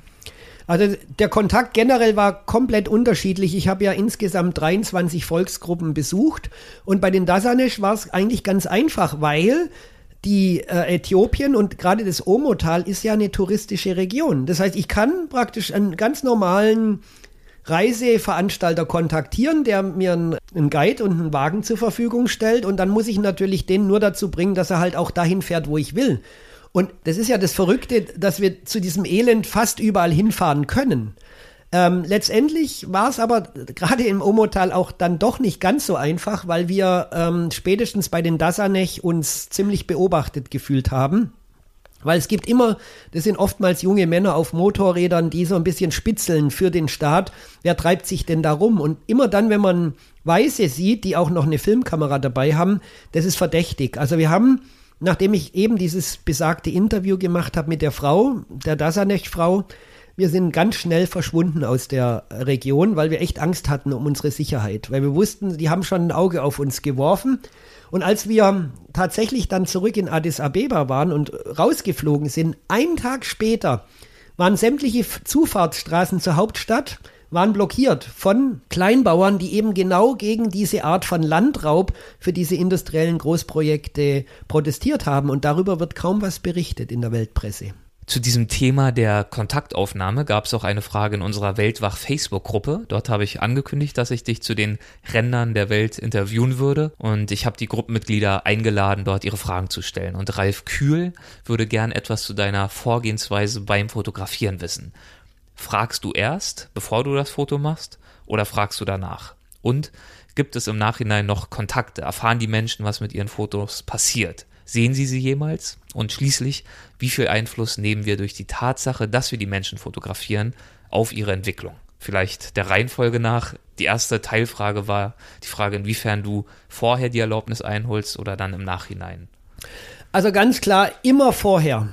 Also der Kontakt generell war komplett unterschiedlich. Ich habe ja insgesamt 23 Volksgruppen besucht und bei den Dasanesh war es eigentlich ganz einfach, weil die äh, Äthiopien und gerade das Omotal ist ja eine touristische Region. Das heißt, ich kann praktisch einen ganz normalen Reiseveranstalter kontaktieren, der mir einen, einen Guide und einen Wagen zur Verfügung stellt und dann muss ich natürlich den nur dazu bringen, dass er halt auch dahin fährt, wo ich will. Und das ist ja das Verrückte, dass wir zu diesem Elend fast überall hinfahren können. Ähm, letztendlich war es aber gerade im Omotal auch dann doch nicht ganz so einfach, weil wir ähm, spätestens bei den Dasanech uns ziemlich beobachtet gefühlt haben. Weil es gibt immer, das sind oftmals junge Männer auf Motorrädern, die so ein bisschen spitzeln für den Staat. Wer treibt sich denn da rum? Und immer dann, wenn man Weiße sieht, die auch noch eine Filmkamera dabei haben, das ist verdächtig. Also wir haben, nachdem ich eben dieses besagte Interview gemacht habe mit der Frau, der Dasanech-Frau, wir sind ganz schnell verschwunden aus der Region, weil wir echt Angst hatten um unsere Sicherheit, weil wir wussten, die haben schon ein Auge auf uns geworfen. Und als wir tatsächlich dann zurück in Addis Abeba waren und rausgeflogen sind, einen Tag später waren sämtliche Zufahrtsstraßen zur Hauptstadt waren blockiert von Kleinbauern, die eben genau gegen diese Art von Landraub für diese industriellen Großprojekte protestiert haben. Und darüber wird kaum was berichtet in der Weltpresse. Zu diesem Thema der Kontaktaufnahme gab es auch eine Frage in unserer Weltwach Facebook-Gruppe. Dort habe ich angekündigt, dass ich dich zu den Rändern der Welt interviewen würde und ich habe die Gruppenmitglieder eingeladen, dort ihre Fragen zu stellen. Und Ralf Kühl würde gern etwas zu deiner Vorgehensweise beim Fotografieren wissen. Fragst du erst, bevor du das Foto machst, oder fragst du danach? Und gibt es im Nachhinein noch Kontakte? Erfahren die Menschen, was mit ihren Fotos passiert? Sehen Sie sie jemals? Und schließlich, wie viel Einfluss nehmen wir durch die Tatsache, dass wir die Menschen fotografieren, auf ihre Entwicklung? Vielleicht der Reihenfolge nach. Die erste Teilfrage war die Frage, inwiefern du vorher die Erlaubnis einholst oder dann im Nachhinein. Also ganz klar, immer vorher.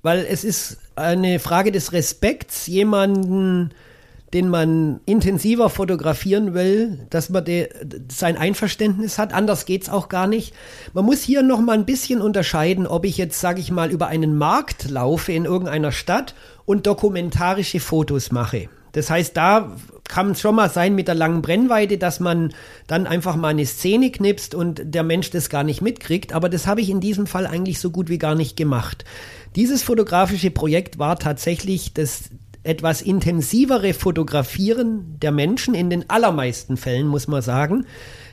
Weil es ist eine Frage des Respekts, jemanden den man intensiver fotografieren will, dass man de, sein Einverständnis hat. Anders geht's auch gar nicht. Man muss hier noch mal ein bisschen unterscheiden, ob ich jetzt, sage ich mal, über einen Markt laufe in irgendeiner Stadt und dokumentarische Fotos mache. Das heißt, da kann es schon mal sein mit der langen Brennweite, dass man dann einfach mal eine Szene knipst und der Mensch das gar nicht mitkriegt. Aber das habe ich in diesem Fall eigentlich so gut wie gar nicht gemacht. Dieses fotografische Projekt war tatsächlich das etwas intensivere Fotografieren der Menschen, in den allermeisten Fällen muss man sagen.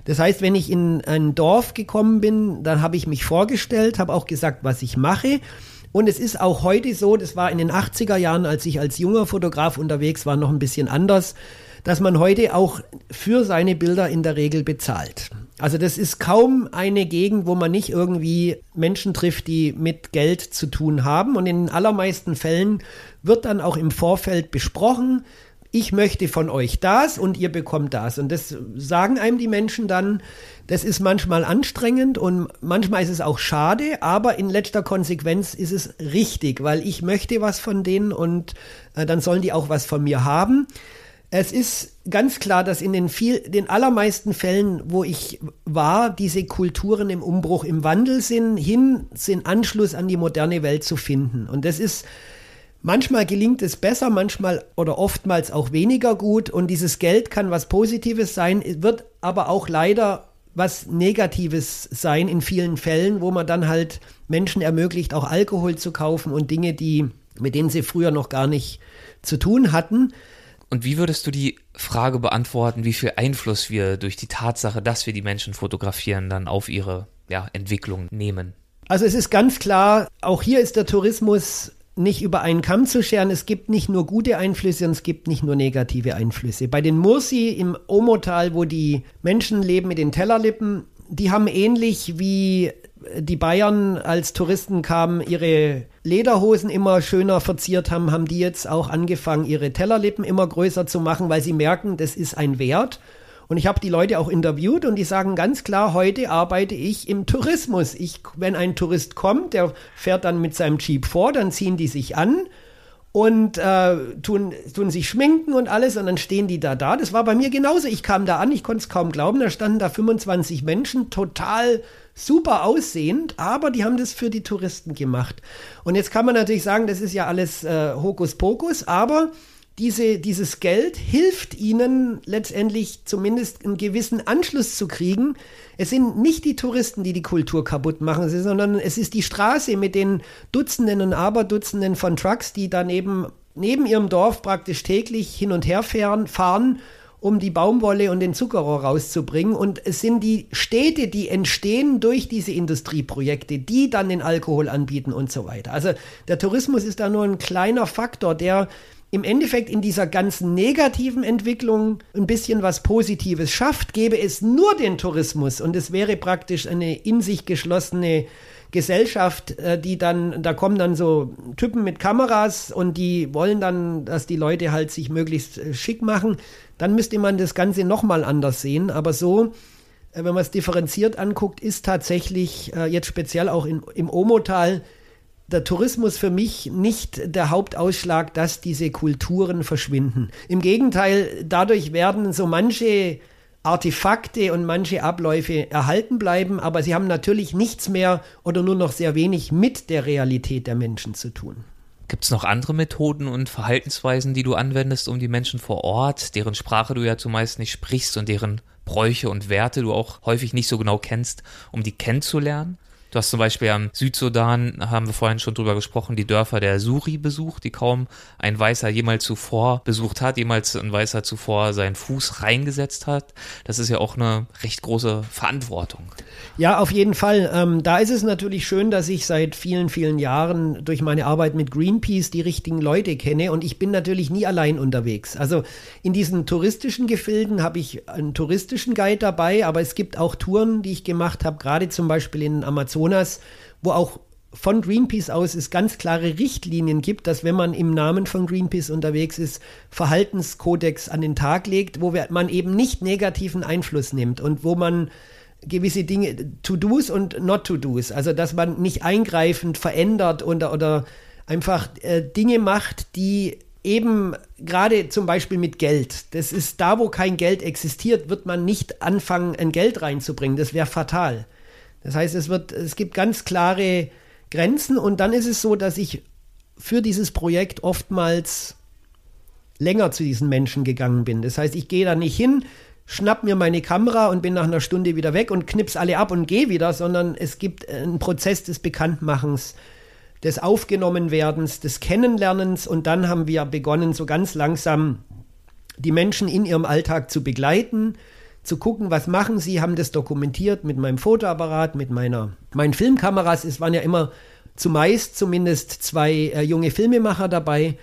Das heißt, wenn ich in ein Dorf gekommen bin, dann habe ich mich vorgestellt, habe auch gesagt, was ich mache. Und es ist auch heute so, das war in den 80er Jahren, als ich als junger Fotograf unterwegs war, noch ein bisschen anders, dass man heute auch für seine Bilder in der Regel bezahlt. Also das ist kaum eine Gegend, wo man nicht irgendwie Menschen trifft, die mit Geld zu tun haben. Und in den allermeisten Fällen wird dann auch im Vorfeld besprochen, ich möchte von euch das und ihr bekommt das. Und das sagen einem die Menschen dann. Das ist manchmal anstrengend und manchmal ist es auch schade, aber in letzter Konsequenz ist es richtig, weil ich möchte was von denen und äh, dann sollen die auch was von mir haben. Es ist ganz klar, dass in den viel, den allermeisten Fällen, wo ich war, diese Kulturen im Umbruch, im Wandel sind, hin sind Anschluss an die moderne Welt zu finden. Und das ist, manchmal gelingt es besser, manchmal oder oftmals auch weniger gut. Und dieses Geld kann was Positives sein, wird aber auch leider was Negatives sein in vielen Fällen, wo man dann halt Menschen ermöglicht, auch Alkohol zu kaufen und Dinge, die, mit denen sie früher noch gar nicht zu tun hatten. Und wie würdest du die Frage beantworten, wie viel Einfluss wir durch die Tatsache, dass wir die Menschen fotografieren, dann auf ihre ja, Entwicklung nehmen? Also es ist ganz klar, auch hier ist der Tourismus nicht über einen Kamm zu scheren. Es gibt nicht nur gute Einflüsse und es gibt nicht nur negative Einflüsse. Bei den Mursi im Omotal, wo die Menschen leben mit den Tellerlippen, die haben ähnlich wie die Bayern als Touristen kamen, ihre Lederhosen immer schöner verziert haben, haben die jetzt auch angefangen, ihre Tellerlippen immer größer zu machen, weil sie merken, das ist ein Wert. Und ich habe die Leute auch interviewt und die sagen ganz klar, heute arbeite ich im Tourismus. Ich, wenn ein Tourist kommt, der fährt dann mit seinem Jeep vor, dann ziehen die sich an und äh, tun, tun sich schminken und alles und dann stehen die da da. Das war bei mir genauso. Ich kam da an, ich konnte es kaum glauben, da standen da 25 Menschen, total super aussehend, aber die haben das für die Touristen gemacht. Und jetzt kann man natürlich sagen, das ist ja alles äh, Hokuspokus, aber diese, dieses Geld hilft ihnen letztendlich zumindest einen gewissen Anschluss zu kriegen. Es sind nicht die Touristen, die die Kultur kaputt machen, sondern es ist die Straße mit den Dutzenden und Aberdutzenden von Trucks, die daneben neben ihrem Dorf praktisch täglich hin und her fahren, fahren um die Baumwolle und den Zuckerrohr rauszubringen. Und es sind die Städte, die entstehen durch diese Industrieprojekte, die dann den Alkohol anbieten und so weiter. Also der Tourismus ist da nur ein kleiner Faktor, der im Endeffekt in dieser ganzen negativen Entwicklung ein bisschen was Positives schafft, gäbe es nur den Tourismus und es wäre praktisch eine in sich geschlossene Gesellschaft, äh, die dann, da kommen dann so Typen mit Kameras und die wollen dann, dass die Leute halt sich möglichst äh, schick machen, dann müsste man das Ganze nochmal anders sehen. Aber so, äh, wenn man es differenziert anguckt, ist tatsächlich jetzt speziell auch in, im Omotal der Tourismus für mich nicht der Hauptausschlag, dass diese Kulturen verschwinden. Im Gegenteil, dadurch werden so manche Artefakte und manche Abläufe erhalten bleiben, aber sie haben natürlich nichts mehr oder nur noch sehr wenig mit der Realität der Menschen zu tun. Gibt es noch andere Methoden und Verhaltensweisen, die du anwendest, um die Menschen vor Ort, deren Sprache du ja zumeist nicht sprichst und deren Bräuche und Werte du auch häufig nicht so genau kennst, um die kennenzulernen? Du hast zum Beispiel am Südsudan, haben wir vorhin schon drüber gesprochen, die Dörfer der Suri besucht, die kaum ein Weißer jemals zuvor besucht hat, jemals ein Weißer zuvor seinen Fuß reingesetzt hat. Das ist ja auch eine recht große Verantwortung. Ja, auf jeden Fall. Ähm, da ist es natürlich schön, dass ich seit vielen, vielen Jahren durch meine Arbeit mit Greenpeace die richtigen Leute kenne und ich bin natürlich nie allein unterwegs. Also in diesen touristischen Gefilden habe ich einen touristischen Guide dabei, aber es gibt auch Touren, die ich gemacht habe, gerade zum Beispiel in Amazonas Amazonas, wo auch von Greenpeace aus es ganz klare Richtlinien gibt, dass wenn man im Namen von Greenpeace unterwegs ist, Verhaltenskodex an den Tag legt, wo man eben nicht negativen Einfluss nimmt und wo man gewisse Dinge, To-Dos und Not-To-Dos, also dass man nicht eingreifend verändert oder, oder einfach äh, Dinge macht, die eben gerade zum Beispiel mit Geld. Das ist da, wo kein Geld existiert, wird man nicht anfangen, ein Geld reinzubringen. Das wäre fatal. Das heißt, es wird, es gibt ganz klare Grenzen und dann ist es so, dass ich für dieses Projekt oftmals länger zu diesen Menschen gegangen bin. Das heißt, ich gehe da nicht hin, schnapp mir meine Kamera und bin nach einer Stunde wieder weg und knips alle ab und gehe wieder, sondern es gibt einen Prozess des Bekanntmachens, des Aufgenommenwerdens, des Kennenlernens und dann haben wir begonnen, so ganz langsam die Menschen in ihrem Alltag zu begleiten, zu gucken, was machen sie, haben das dokumentiert mit meinem Fotoapparat, mit meiner, meinen Filmkameras. Es waren ja immer zumeist zumindest zwei äh, junge Filmemacher dabei.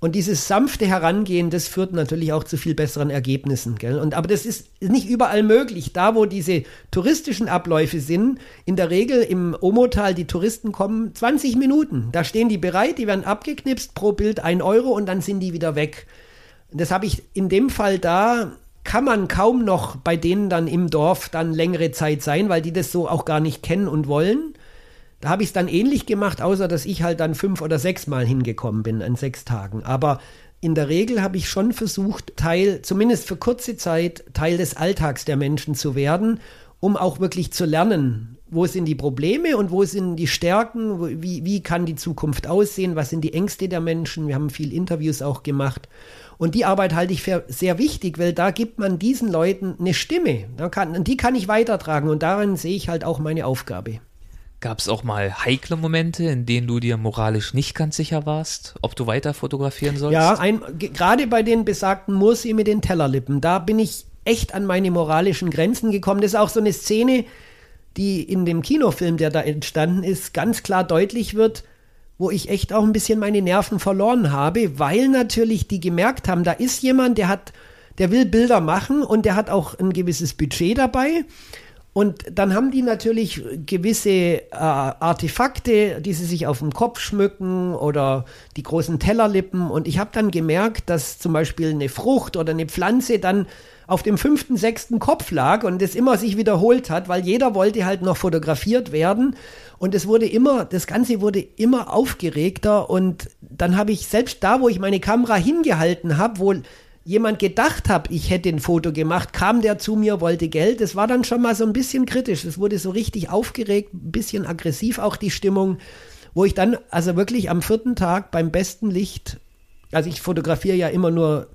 Und dieses sanfte Herangehen, das führt natürlich auch zu viel besseren Ergebnissen. Gell? Und, aber das ist nicht überall möglich. Da, wo diese touristischen Abläufe sind, in der Regel im Omotal, die Touristen kommen 20 Minuten. Da stehen die bereit, die werden abgeknipst, pro Bild ein Euro und dann sind die wieder weg. Das habe ich in dem Fall da kann man kaum noch bei denen dann im Dorf dann längere Zeit sein, weil die das so auch gar nicht kennen und wollen. Da habe ich es dann ähnlich gemacht, außer dass ich halt dann fünf oder sechs Mal hingekommen bin an sechs Tagen. Aber in der Regel habe ich schon versucht, Teil, zumindest für kurze Zeit, Teil des Alltags der Menschen zu werden, um auch wirklich zu lernen, wo sind die Probleme und wo sind die Stärken, wie, wie kann die Zukunft aussehen, was sind die Ängste der Menschen. Wir haben viel Interviews auch gemacht. Und die Arbeit halte ich für sehr wichtig, weil da gibt man diesen Leuten eine Stimme. Da kann, die kann ich weitertragen und darin sehe ich halt auch meine Aufgabe. Gab es auch mal heikle Momente, in denen du dir moralisch nicht ganz sicher warst, ob du weiter fotografieren sollst? Ja, gerade bei den besagten Mursi mit den Tellerlippen, da bin ich echt an meine moralischen Grenzen gekommen. Das ist auch so eine Szene, die in dem Kinofilm, der da entstanden ist, ganz klar deutlich wird, wo ich echt auch ein bisschen meine Nerven verloren habe, weil natürlich die gemerkt haben, da ist jemand, der hat, der will Bilder machen und der hat auch ein gewisses Budget dabei. Und dann haben die natürlich gewisse äh, Artefakte, die sie sich auf dem Kopf schmücken oder die großen Tellerlippen. Und ich habe dann gemerkt, dass zum Beispiel eine Frucht oder eine Pflanze dann auf dem fünften, sechsten Kopf lag und das immer sich wiederholt hat, weil jeder wollte halt noch fotografiert werden. Und es wurde immer, das Ganze wurde immer aufgeregter. Und dann habe ich selbst da, wo ich meine Kamera hingehalten habe, wo jemand gedacht hat, ich hätte ein Foto gemacht, kam der zu mir, wollte Geld. Das war dann schon mal so ein bisschen kritisch. Es wurde so richtig aufgeregt, ein bisschen aggressiv auch die Stimmung, wo ich dann also wirklich am vierten Tag beim besten Licht, also ich fotografiere ja immer nur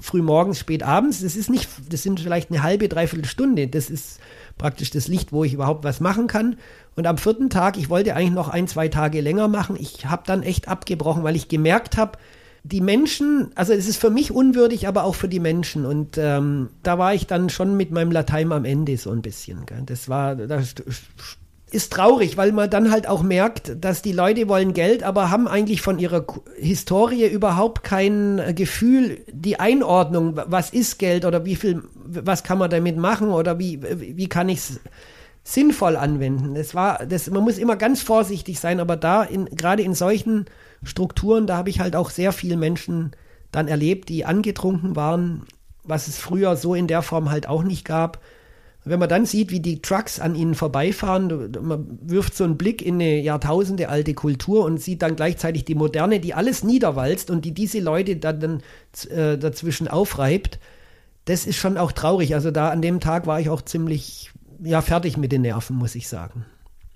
früh morgens, spät abends. Das ist nicht, das sind vielleicht eine halbe, dreiviertel Stunde. Das ist praktisch das Licht, wo ich überhaupt was machen kann. Und am vierten Tag, ich wollte eigentlich noch ein, zwei Tage länger machen. Ich habe dann echt abgebrochen, weil ich gemerkt habe, die Menschen, also es ist für mich unwürdig, aber auch für die Menschen. Und ähm, da war ich dann schon mit meinem Latein am Ende so ein bisschen. Gell. Das war, das ist traurig, weil man dann halt auch merkt, dass die Leute wollen Geld, aber haben eigentlich von ihrer Historie überhaupt kein Gefühl, die Einordnung, was ist Geld oder wie viel, was kann man damit machen oder wie, wie kann ich es sinnvoll anwenden. Das war, das, man muss immer ganz vorsichtig sein, aber da, in, gerade in solchen Strukturen, da habe ich halt auch sehr viele Menschen dann erlebt, die angetrunken waren, was es früher so in der Form halt auch nicht gab. Wenn man dann sieht, wie die Trucks an ihnen vorbeifahren, man wirft so einen Blick in eine Jahrtausende alte Kultur und sieht dann gleichzeitig die moderne, die alles niederwalzt und die diese Leute dann, äh, dazwischen aufreibt, das ist schon auch traurig. Also da an dem Tag war ich auch ziemlich ja, fertig mit den Nerven, muss ich sagen.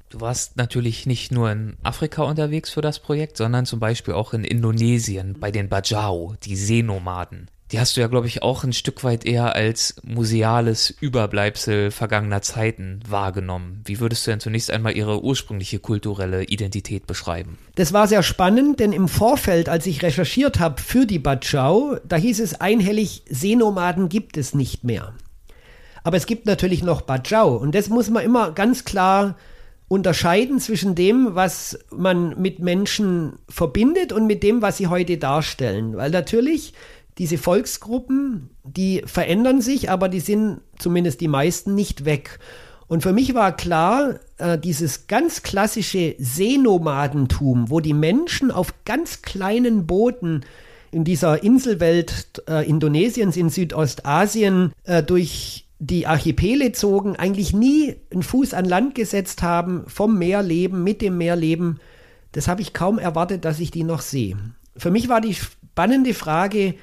Du warst natürlich nicht nur in Afrika unterwegs für das Projekt, sondern zum Beispiel auch in Indonesien bei den Bajau, die Seenomaden. Die hast du ja, glaube ich, auch ein Stück weit eher als museales Überbleibsel vergangener Zeiten wahrgenommen. Wie würdest du denn zunächst einmal ihre ursprüngliche kulturelle Identität beschreiben? Das war sehr spannend, denn im Vorfeld, als ich recherchiert habe für die Batschau, da hieß es einhellig, Seenomaden gibt es nicht mehr. Aber es gibt natürlich noch Batschau und das muss man immer ganz klar unterscheiden zwischen dem, was man mit Menschen verbindet und mit dem, was sie heute darstellen. Weil natürlich diese Volksgruppen, die verändern sich, aber die sind zumindest die meisten nicht weg. Und für mich war klar, äh, dieses ganz klassische Seenomadentum, wo die Menschen auf ganz kleinen Booten in dieser Inselwelt äh, Indonesiens in Südostasien äh, durch die Archipele zogen, eigentlich nie einen Fuß an Land gesetzt haben, vom Meer leben, mit dem Meer leben, das habe ich kaum erwartet, dass ich die noch sehe. Für mich war die spannende Frage,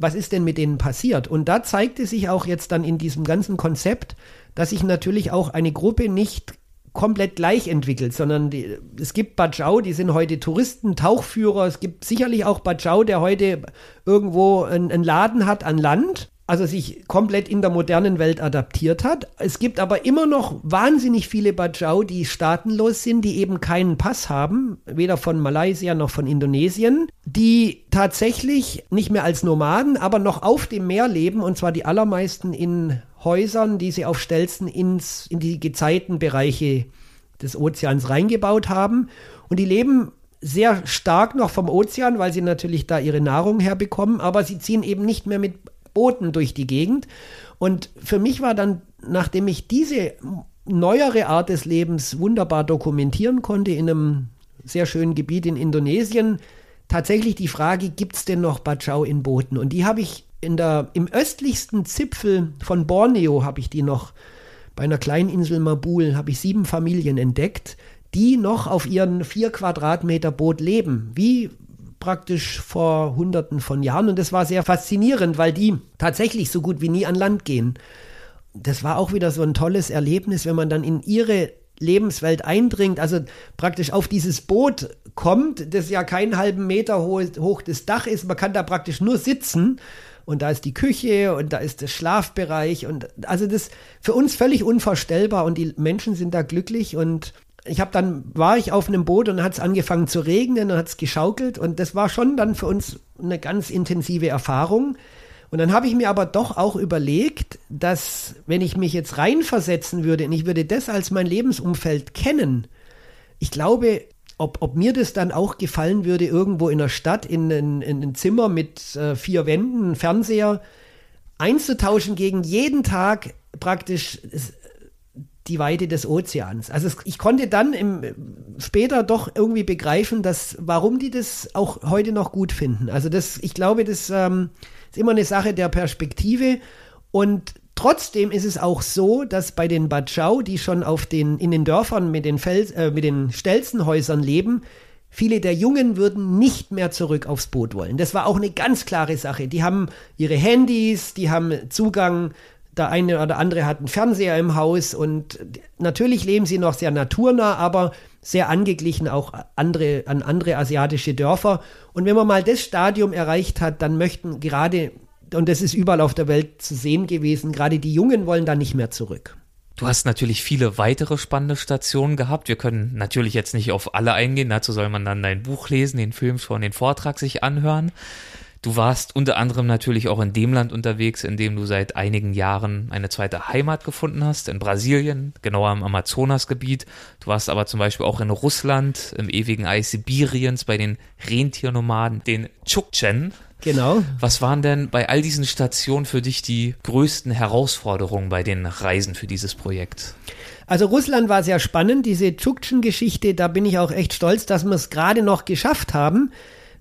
was ist denn mit denen passiert? Und da zeigte sich auch jetzt dann in diesem ganzen Konzept, dass sich natürlich auch eine Gruppe nicht komplett gleich entwickelt, sondern die, es gibt Bajau, die sind heute Touristen, Tauchführer, es gibt sicherlich auch Bajau, der heute irgendwo einen Laden hat an Land also sich komplett in der modernen Welt adaptiert hat. Es gibt aber immer noch wahnsinnig viele Bajau, die staatenlos sind, die eben keinen Pass haben, weder von Malaysia noch von Indonesien, die tatsächlich nicht mehr als Nomaden, aber noch auf dem Meer leben und zwar die allermeisten in Häusern, die sie auf Stelzen ins, in die Gezeitenbereiche des Ozeans reingebaut haben und die leben sehr stark noch vom Ozean, weil sie natürlich da ihre Nahrung herbekommen, aber sie ziehen eben nicht mehr mit Booten durch die Gegend. Und für mich war dann, nachdem ich diese neuere Art des Lebens wunderbar dokumentieren konnte in einem sehr schönen Gebiet in Indonesien, tatsächlich die Frage, gibt es denn noch Bajau in Booten? Und die habe ich in der, im östlichsten Zipfel von Borneo, habe ich die noch, bei einer kleinen Insel Mabul, habe ich sieben Familien entdeckt, die noch auf ihren vier Quadratmeter Boot leben, wie praktisch vor hunderten von Jahren. Und das war sehr faszinierend, weil die tatsächlich so gut wie nie an Land gehen. Das war auch wieder so ein tolles Erlebnis, wenn man dann in ihre Lebenswelt eindringt, also praktisch auf dieses Boot kommt, das ja keinen halben Meter hoch, hoch das Dach ist. Man kann da praktisch nur sitzen und da ist die Küche und da ist der Schlafbereich und also das für uns völlig unvorstellbar und die Menschen sind da glücklich und ich habe dann, war ich auf einem Boot und dann hat es angefangen zu regnen und hat es geschaukelt und das war schon dann für uns eine ganz intensive Erfahrung. Und dann habe ich mir aber doch auch überlegt, dass wenn ich mich jetzt reinversetzen würde und ich würde das als mein Lebensumfeld kennen, ich glaube, ob, ob mir das dann auch gefallen würde, irgendwo in der Stadt in ein, in ein Zimmer mit äh, vier Wänden, Fernseher einzutauschen gegen jeden Tag praktisch die Weite des Ozeans. Also es, ich konnte dann im, später doch irgendwie begreifen, dass warum die das auch heute noch gut finden. Also das, ich glaube, das ähm, ist immer eine Sache der Perspektive und Trotzdem ist es auch so, dass bei den Batschau, die schon auf den, in den Dörfern mit den, Fels, äh, mit den Stelzenhäusern leben, viele der Jungen würden nicht mehr zurück aufs Boot wollen. Das war auch eine ganz klare Sache. Die haben ihre Handys, die haben Zugang der eine oder andere hat einen Fernseher im Haus und natürlich leben sie noch sehr naturnah, aber sehr angeglichen auch andere, an andere asiatische Dörfer. Und wenn man mal das Stadium erreicht hat, dann möchten gerade, und das ist überall auf der Welt zu sehen gewesen, gerade die Jungen wollen da nicht mehr zurück. Du hast natürlich viele weitere spannende Stationen gehabt. Wir können natürlich jetzt nicht auf alle eingehen. Dazu soll man dann dein Buch lesen, den Film schon, den Vortrag sich anhören. Du warst unter anderem natürlich auch in dem Land unterwegs, in dem du seit einigen Jahren eine zweite Heimat gefunden hast, in Brasilien, genauer im Amazonasgebiet. Du warst aber zum Beispiel auch in Russland, im ewigen Eis Sibiriens, bei den Rentiernomaden, den Tschuktschen. Genau. Was waren denn bei all diesen Stationen für dich die größten Herausforderungen bei den Reisen für dieses Projekt? Also Russland war sehr spannend, diese Tschuktschen-Geschichte, da bin ich auch echt stolz, dass wir es gerade noch geschafft haben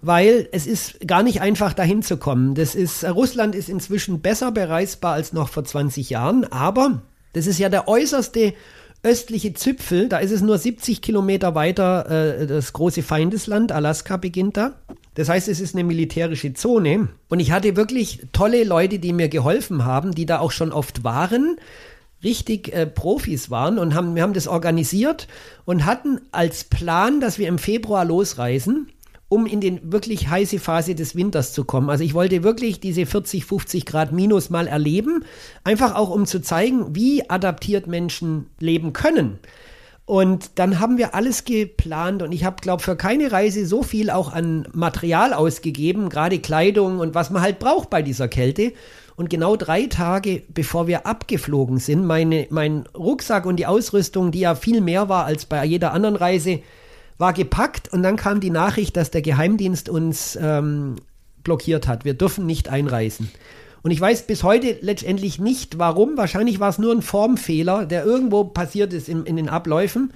weil es ist gar nicht einfach dahin zu kommen. Das ist, äh, Russland ist inzwischen besser bereisbar als noch vor 20 Jahren, aber das ist ja der äußerste östliche Zipfel, da ist es nur 70 Kilometer weiter, äh, das große Feindesland, Alaska beginnt da. Das heißt, es ist eine militärische Zone. Und ich hatte wirklich tolle Leute, die mir geholfen haben, die da auch schon oft waren, richtig äh, Profis waren und haben, wir haben das organisiert und hatten als Plan, dass wir im Februar losreisen um in den wirklich heiße Phase des Winters zu kommen. Also ich wollte wirklich diese 40, 50 Grad Minus mal erleben, einfach auch um zu zeigen, wie adaptiert Menschen leben können. Und dann haben wir alles geplant und ich habe, glaube für keine Reise so viel auch an Material ausgegeben, gerade Kleidung und was man halt braucht bei dieser Kälte. Und genau drei Tage bevor wir abgeflogen sind, meine, mein Rucksack und die Ausrüstung, die ja viel mehr war als bei jeder anderen Reise, war gepackt und dann kam die Nachricht, dass der Geheimdienst uns ähm, blockiert hat. Wir dürfen nicht einreisen. Und ich weiß bis heute letztendlich nicht, warum. Wahrscheinlich war es nur ein Formfehler, der irgendwo passiert ist in, in den Abläufen.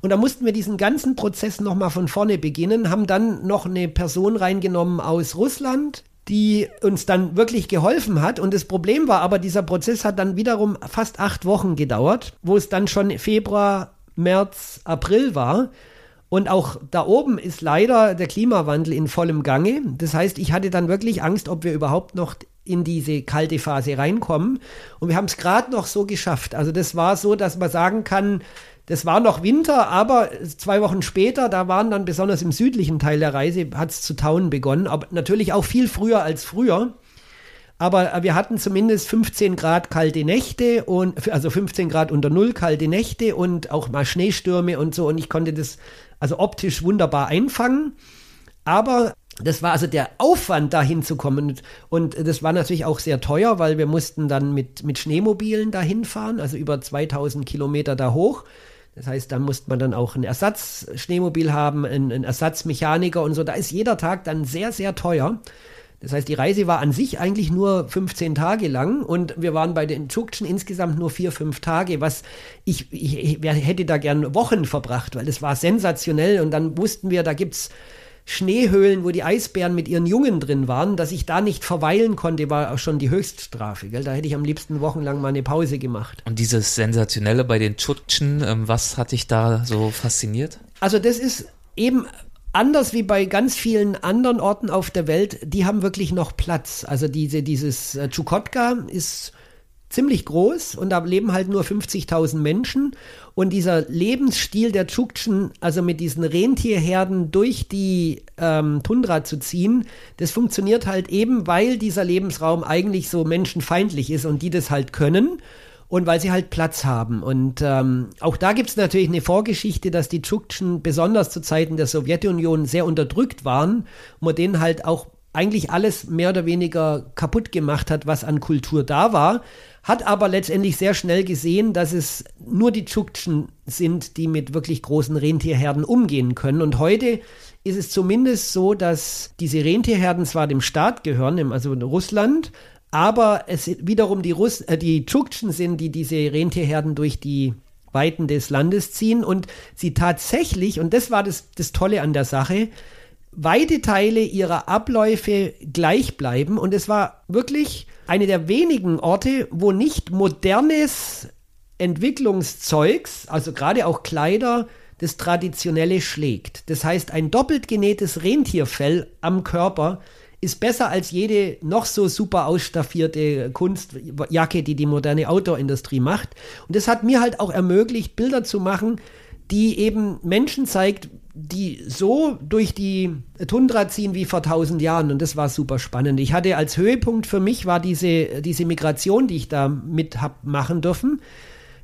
Und da mussten wir diesen ganzen Prozess nochmal von vorne beginnen, haben dann noch eine Person reingenommen aus Russland, die uns dann wirklich geholfen hat. Und das Problem war aber, dieser Prozess hat dann wiederum fast acht Wochen gedauert, wo es dann schon Februar, März, April war. Und auch da oben ist leider der Klimawandel in vollem Gange. Das heißt, ich hatte dann wirklich Angst, ob wir überhaupt noch in diese kalte Phase reinkommen. Und wir haben es gerade noch so geschafft. Also das war so, dass man sagen kann, das war noch Winter, aber zwei Wochen später, da waren dann besonders im südlichen Teil der Reise, hat es zu tauen begonnen. Aber natürlich auch viel früher als früher. Aber wir hatten zumindest 15 Grad kalte Nächte und also 15 Grad unter Null kalte Nächte und auch mal Schneestürme und so. Und ich konnte das also optisch wunderbar einfangen. Aber das war also der Aufwand, dahin zu kommen. Und das war natürlich auch sehr teuer, weil wir mussten dann mit, mit Schneemobilen dahin fahren, also über 2000 Kilometer da hoch. Das heißt, da musste man dann auch ein Ersatzschneemobil haben, einen, einen Ersatzmechaniker und so. Da ist jeder Tag dann sehr, sehr teuer. Das heißt, die Reise war an sich eigentlich nur 15 Tage lang und wir waren bei den Tschuktschen insgesamt nur vier, fünf Tage, was ich, ich, ich hätte da gern Wochen verbracht, weil es war sensationell und dann wussten wir, da gibt's Schneehöhlen, wo die Eisbären mit ihren Jungen drin waren, dass ich da nicht verweilen konnte, war auch schon die Höchststrafe. Gell? Da hätte ich am liebsten wochenlang mal eine Pause gemacht. Und dieses Sensationelle bei den Tschutschen, ähm, was hat dich da so fasziniert? Also das ist eben anders wie bei ganz vielen anderen Orten auf der Welt, die haben wirklich noch Platz. Also diese, dieses äh, Chukotka ist ziemlich groß und da leben halt nur 50.000 Menschen. Und dieser Lebensstil der Tschuktschen, also mit diesen Rentierherden durch die ähm, Tundra zu ziehen, das funktioniert halt eben, weil dieser Lebensraum eigentlich so menschenfeindlich ist und die das halt können und weil sie halt Platz haben. Und ähm, auch da gibt es natürlich eine Vorgeschichte, dass die Tschuktschen besonders zu Zeiten der Sowjetunion sehr unterdrückt waren und man denen halt auch eigentlich alles mehr oder weniger kaputt gemacht hat, was an Kultur da war hat aber letztendlich sehr schnell gesehen, dass es nur die Tschuktschen sind, die mit wirklich großen Rentierherden umgehen können. Und heute ist es zumindest so, dass diese Rentierherden zwar dem Staat gehören, also Russland, aber es wiederum die, Russ äh, die Tschuktschen sind, die diese Rentierherden durch die Weiten des Landes ziehen und sie tatsächlich, und das war das, das Tolle an der Sache, weite Teile ihrer Abläufe gleich bleiben. Und es war wirklich eine der wenigen Orte, wo nicht modernes Entwicklungszeugs, also gerade auch Kleider, das Traditionelle schlägt. Das heißt, ein doppelt genähtes Rentierfell am Körper ist besser als jede noch so super ausstaffierte Kunstjacke, die die moderne Outdoor-Industrie macht. Und das hat mir halt auch ermöglicht, Bilder zu machen, die eben Menschen zeigt, die so durch die Tundra ziehen wie vor tausend Jahren und das war super spannend. Ich hatte als Höhepunkt für mich war diese, diese Migration, die ich da mit hab machen dürfen,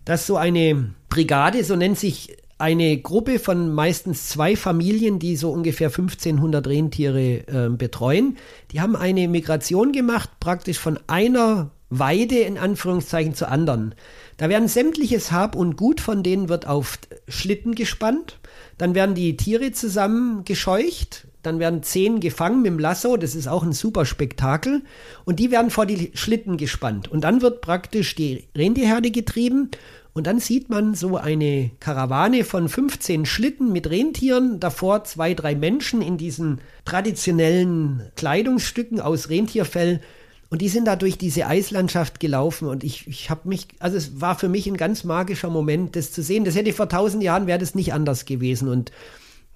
dass so eine Brigade, so nennt sich eine Gruppe von meistens zwei Familien, die so ungefähr 1500 Rentiere äh, betreuen, die haben eine Migration gemacht, praktisch von einer Weide in Anführungszeichen zur anderen. Da werden sämtliches Hab und Gut von denen wird auf Schlitten gespannt. Dann werden die Tiere zusammengescheucht. Dann werden zehn gefangen mit dem Lasso. Das ist auch ein super Spektakel. Und die werden vor die Schlitten gespannt. Und dann wird praktisch die Rentierherde getrieben. Und dann sieht man so eine Karawane von 15 Schlitten mit Rentieren, davor zwei, drei Menschen in diesen traditionellen Kleidungsstücken aus Rentierfell. Und die sind da durch diese Eislandschaft gelaufen. Und ich, ich habe mich, also es war für mich ein ganz magischer Moment, das zu sehen. Das hätte vor tausend Jahren, wäre das nicht anders gewesen. Und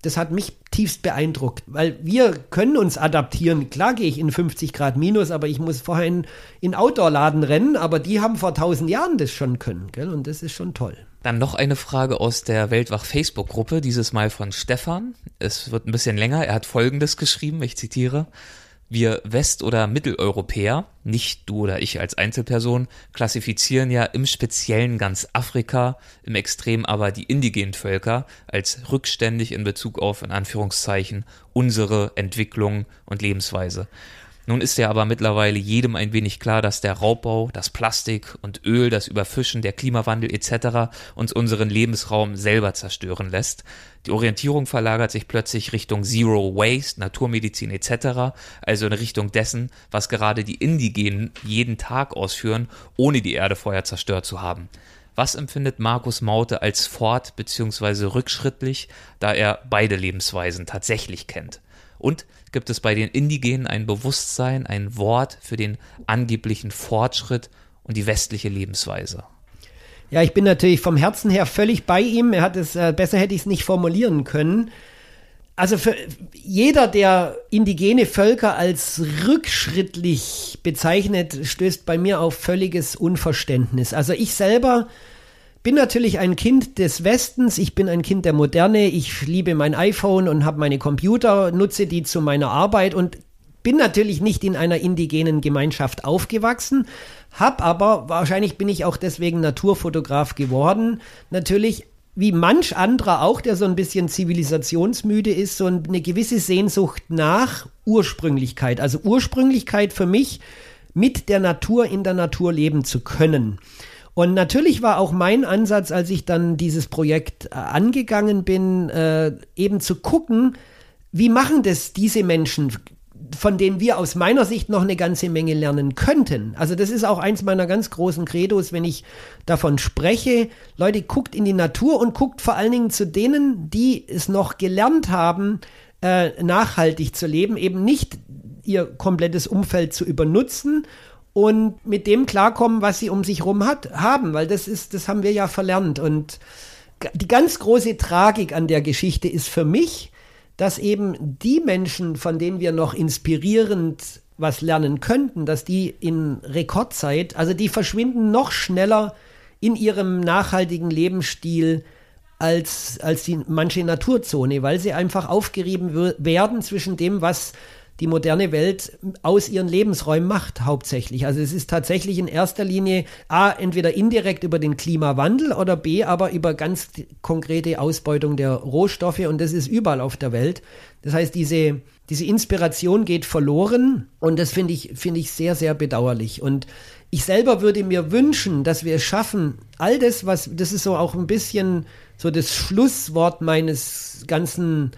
das hat mich tiefst beeindruckt, weil wir können uns adaptieren. Klar gehe ich in 50 Grad minus, aber ich muss vorher in, in Outdoor-Laden rennen, aber die haben vor tausend Jahren das schon können, gell? und das ist schon toll. Dann noch eine Frage aus der Weltwach Facebook-Gruppe, dieses Mal von Stefan. Es wird ein bisschen länger. Er hat Folgendes geschrieben, ich zitiere. Wir West- oder Mitteleuropäer, nicht du oder ich als Einzelperson, klassifizieren ja im Speziellen ganz Afrika, im Extrem aber die indigenen Völker als rückständig in Bezug auf, in Anführungszeichen, unsere Entwicklung und Lebensweise. Nun ist ja aber mittlerweile jedem ein wenig klar, dass der Raubbau, das Plastik und Öl, das Überfischen, der Klimawandel etc. uns unseren Lebensraum selber zerstören lässt. Die Orientierung verlagert sich plötzlich Richtung Zero Waste, Naturmedizin etc., also in Richtung dessen, was gerade die Indigenen jeden Tag ausführen, ohne die Erde vorher zerstört zu haben. Was empfindet Markus Maute als fort- bzw. rückschrittlich, da er beide Lebensweisen tatsächlich kennt? Und gibt es bei den Indigenen ein Bewusstsein, ein Wort für den angeblichen Fortschritt und die westliche Lebensweise? Ja, ich bin natürlich vom Herzen her völlig bei ihm. Er hat es, äh, besser hätte ich es nicht formulieren können. Also für jeder, der indigene Völker als rückschrittlich bezeichnet, stößt bei mir auf völliges Unverständnis. Also ich selber bin natürlich ein Kind des Westens, ich bin ein Kind der Moderne, ich liebe mein iPhone und habe meine Computer, nutze die zu meiner Arbeit und bin natürlich nicht in einer indigenen Gemeinschaft aufgewachsen, hab aber, wahrscheinlich bin ich auch deswegen Naturfotograf geworden, natürlich wie manch anderer auch, der so ein bisschen zivilisationsmüde ist, so eine gewisse Sehnsucht nach Ursprünglichkeit. Also Ursprünglichkeit für mich, mit der Natur in der Natur leben zu können. Und natürlich war auch mein Ansatz, als ich dann dieses Projekt äh, angegangen bin, äh, eben zu gucken, wie machen das diese Menschen, von denen wir aus meiner Sicht noch eine ganze Menge lernen könnten. Also das ist auch eins meiner ganz großen Credos, wenn ich davon spreche. Leute, guckt in die Natur und guckt vor allen Dingen zu denen, die es noch gelernt haben, äh, nachhaltig zu leben, eben nicht ihr komplettes Umfeld zu übernutzen und mit dem klarkommen, was sie um sich herum hat, haben, weil das ist, das haben wir ja verlernt. Und die ganz große Tragik an der Geschichte ist für mich, dass eben die Menschen, von denen wir noch inspirierend was lernen könnten, dass die in Rekordzeit, also die verschwinden noch schneller in ihrem nachhaltigen Lebensstil als, als die manche Naturzone, weil sie einfach aufgerieben werden zwischen dem, was die moderne Welt aus ihren Lebensräumen macht, hauptsächlich. Also es ist tatsächlich in erster Linie A, entweder indirekt über den Klimawandel oder B, aber über ganz konkrete Ausbeutung der Rohstoffe und das ist überall auf der Welt. Das heißt, diese, diese Inspiration geht verloren und das finde ich, finde ich sehr, sehr bedauerlich. Und ich selber würde mir wünschen, dass wir es schaffen, all das, was, das ist so auch ein bisschen so das Schlusswort meines ganzen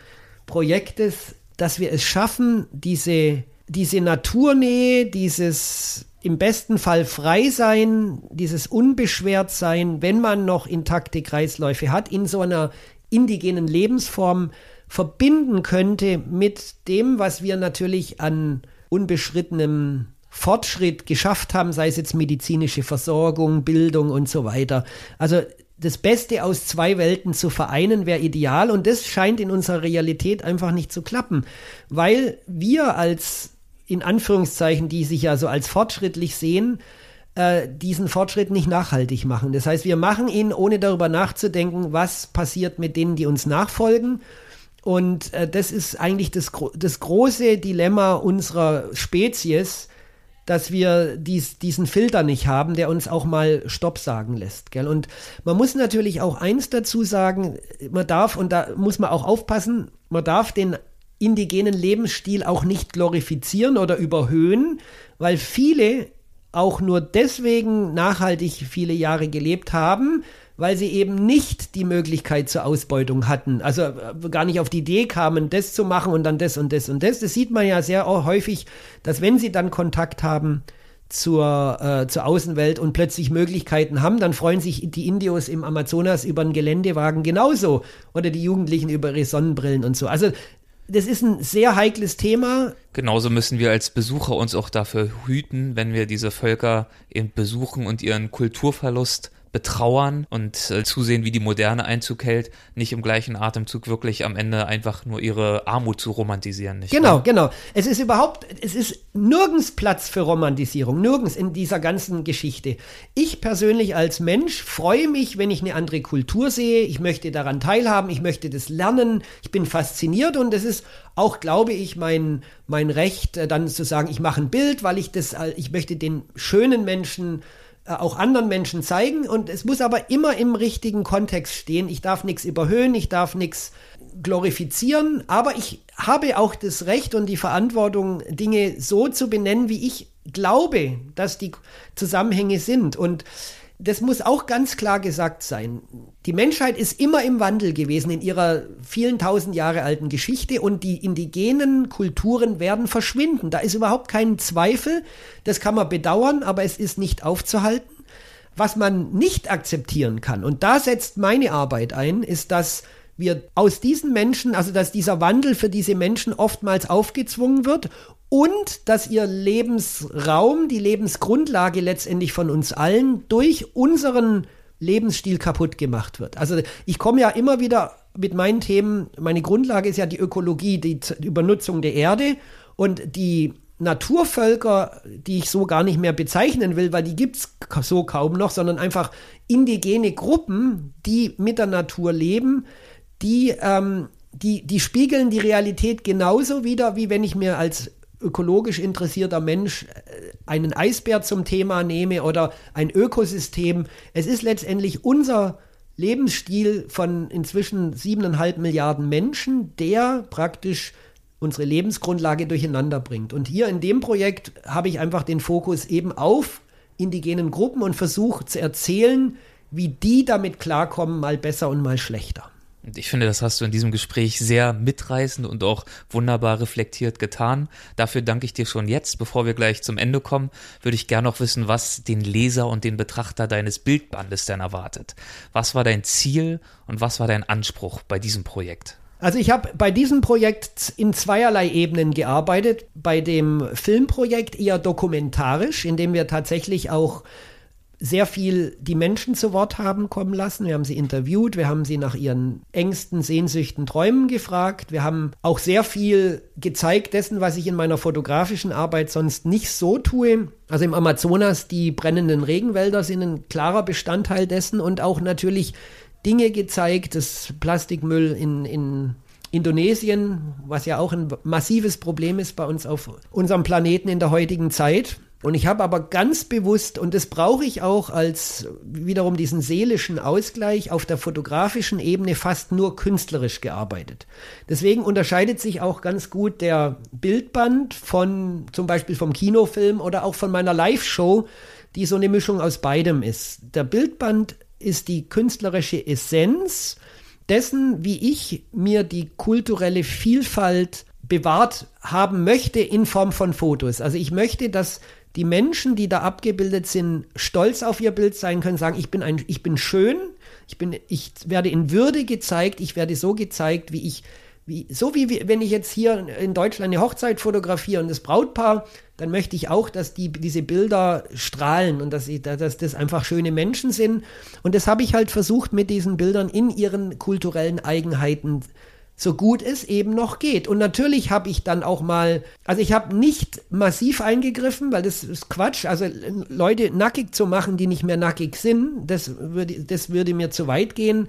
Projektes, dass wir es schaffen, diese, diese Naturnähe, dieses im besten Fall frei sein, dieses unbeschwert sein, wenn man noch intakte Kreisläufe hat, in so einer indigenen Lebensform verbinden könnte mit dem, was wir natürlich an unbeschrittenem Fortschritt geschafft haben, sei es jetzt medizinische Versorgung, Bildung und so weiter. Also das Beste aus zwei Welten zu vereinen, wäre ideal. Und das scheint in unserer Realität einfach nicht zu klappen, weil wir als, in Anführungszeichen, die sich ja so als fortschrittlich sehen, äh, diesen Fortschritt nicht nachhaltig machen. Das heißt, wir machen ihn, ohne darüber nachzudenken, was passiert mit denen, die uns nachfolgen. Und äh, das ist eigentlich das, das große Dilemma unserer Spezies, dass wir dies, diesen Filter nicht haben, der uns auch mal Stopp sagen lässt. Gell? Und man muss natürlich auch eins dazu sagen, man darf, und da muss man auch aufpassen, man darf den indigenen Lebensstil auch nicht glorifizieren oder überhöhen, weil viele auch nur deswegen nachhaltig viele Jahre gelebt haben, weil sie eben nicht die Möglichkeit zur Ausbeutung hatten. Also äh, gar nicht auf die Idee kamen, das zu machen und dann das und das und das. Das sieht man ja sehr häufig, dass wenn sie dann Kontakt haben zur, äh, zur Außenwelt und plötzlich Möglichkeiten haben, dann freuen sich die Indios im Amazonas über einen Geländewagen genauso oder die Jugendlichen über ihre Sonnenbrillen und so. Also das ist ein sehr heikles Thema. Genauso müssen wir als Besucher uns auch dafür hüten, wenn wir diese Völker eben besuchen und ihren Kulturverlust betrauern und äh, zusehen, wie die Moderne Einzug hält, nicht im gleichen Atemzug wirklich am Ende einfach nur ihre Armut zu romantisieren. Genau, wahr? genau. Es ist überhaupt, es ist nirgends Platz für Romantisierung, nirgends in dieser ganzen Geschichte. Ich persönlich als Mensch freue mich, wenn ich eine andere Kultur sehe. Ich möchte daran teilhaben, ich möchte das lernen. Ich bin fasziniert und es ist auch, glaube ich, mein, mein Recht, äh, dann zu sagen, ich mache ein Bild, weil ich das, ich möchte den schönen Menschen äh, auch anderen Menschen zeigen und es muss aber immer im richtigen Kontext stehen. Ich darf nichts überhöhen, ich darf nichts glorifizieren, aber ich habe auch das Recht und die Verantwortung, Dinge so zu benennen, wie ich glaube, dass die Zusammenhänge sind. Und das muss auch ganz klar gesagt sein. Die Menschheit ist immer im Wandel gewesen in ihrer vielen tausend Jahre alten Geschichte und die indigenen Kulturen werden verschwinden. Da ist überhaupt kein Zweifel. Das kann man bedauern, aber es ist nicht aufzuhalten. Was man nicht akzeptieren kann, und da setzt meine Arbeit ein, ist, dass wir aus diesen Menschen, also dass dieser Wandel für diese Menschen oftmals aufgezwungen wird und dass ihr Lebensraum, die Lebensgrundlage letztendlich von uns allen durch unseren Lebensstil kaputt gemacht wird. Also ich komme ja immer wieder mit meinen Themen, meine Grundlage ist ja die Ökologie, die Übernutzung der Erde und die Naturvölker, die ich so gar nicht mehr bezeichnen will, weil die gibt es so kaum noch, sondern einfach indigene Gruppen, die mit der Natur leben, die, ähm, die, die spiegeln die Realität genauso wieder, wie wenn ich mir als ökologisch interessierter Mensch äh, einen Eisbär zum Thema nehme oder ein Ökosystem. Es ist letztendlich unser Lebensstil von inzwischen siebeneinhalb Milliarden Menschen, der praktisch unsere Lebensgrundlage durcheinander bringt. Und hier in dem Projekt habe ich einfach den Fokus eben auf indigenen Gruppen und versuche zu erzählen, wie die damit klarkommen, mal besser und mal schlechter. Und ich finde, das hast du in diesem Gespräch sehr mitreißend und auch wunderbar reflektiert getan. Dafür danke ich dir schon jetzt. Bevor wir gleich zum Ende kommen, würde ich gerne noch wissen, was den Leser und den Betrachter deines Bildbandes denn erwartet. Was war dein Ziel und was war dein Anspruch bei diesem Projekt? Also ich habe bei diesem Projekt in zweierlei Ebenen gearbeitet. Bei dem Filmprojekt eher dokumentarisch, indem wir tatsächlich auch sehr viel die Menschen zu Wort haben kommen lassen. Wir haben sie interviewt, wir haben sie nach ihren Ängsten, Sehnsüchten, Träumen gefragt. Wir haben auch sehr viel gezeigt dessen, was ich in meiner fotografischen Arbeit sonst nicht so tue. Also im Amazonas, die brennenden Regenwälder sind ein klarer Bestandteil dessen und auch natürlich Dinge gezeigt, das Plastikmüll in, in Indonesien, was ja auch ein massives Problem ist bei uns auf unserem Planeten in der heutigen Zeit. Und ich habe aber ganz bewusst, und das brauche ich auch als wiederum diesen seelischen Ausgleich, auf der fotografischen Ebene fast nur künstlerisch gearbeitet. Deswegen unterscheidet sich auch ganz gut der Bildband von zum Beispiel vom Kinofilm oder auch von meiner Live-Show, die so eine Mischung aus beidem ist. Der Bildband ist die künstlerische Essenz dessen, wie ich mir die kulturelle Vielfalt bewahrt haben möchte in Form von Fotos. Also ich möchte, dass die Menschen, die da abgebildet sind, stolz auf ihr Bild sein können, sagen, ich bin ein, ich bin schön, ich bin, ich werde in Würde gezeigt, ich werde so gezeigt, wie ich, wie, so wie wenn ich jetzt hier in Deutschland eine Hochzeit fotografiere und das Brautpaar, dann möchte ich auch, dass die, diese Bilder strahlen und dass, ich, dass das einfach schöne Menschen sind. Und das habe ich halt versucht, mit diesen Bildern in ihren kulturellen Eigenheiten so gut es eben noch geht. Und natürlich habe ich dann auch mal, also ich habe nicht massiv eingegriffen, weil das ist Quatsch. Also Leute nackig zu machen, die nicht mehr nackig sind, das würde, das würde mir zu weit gehen.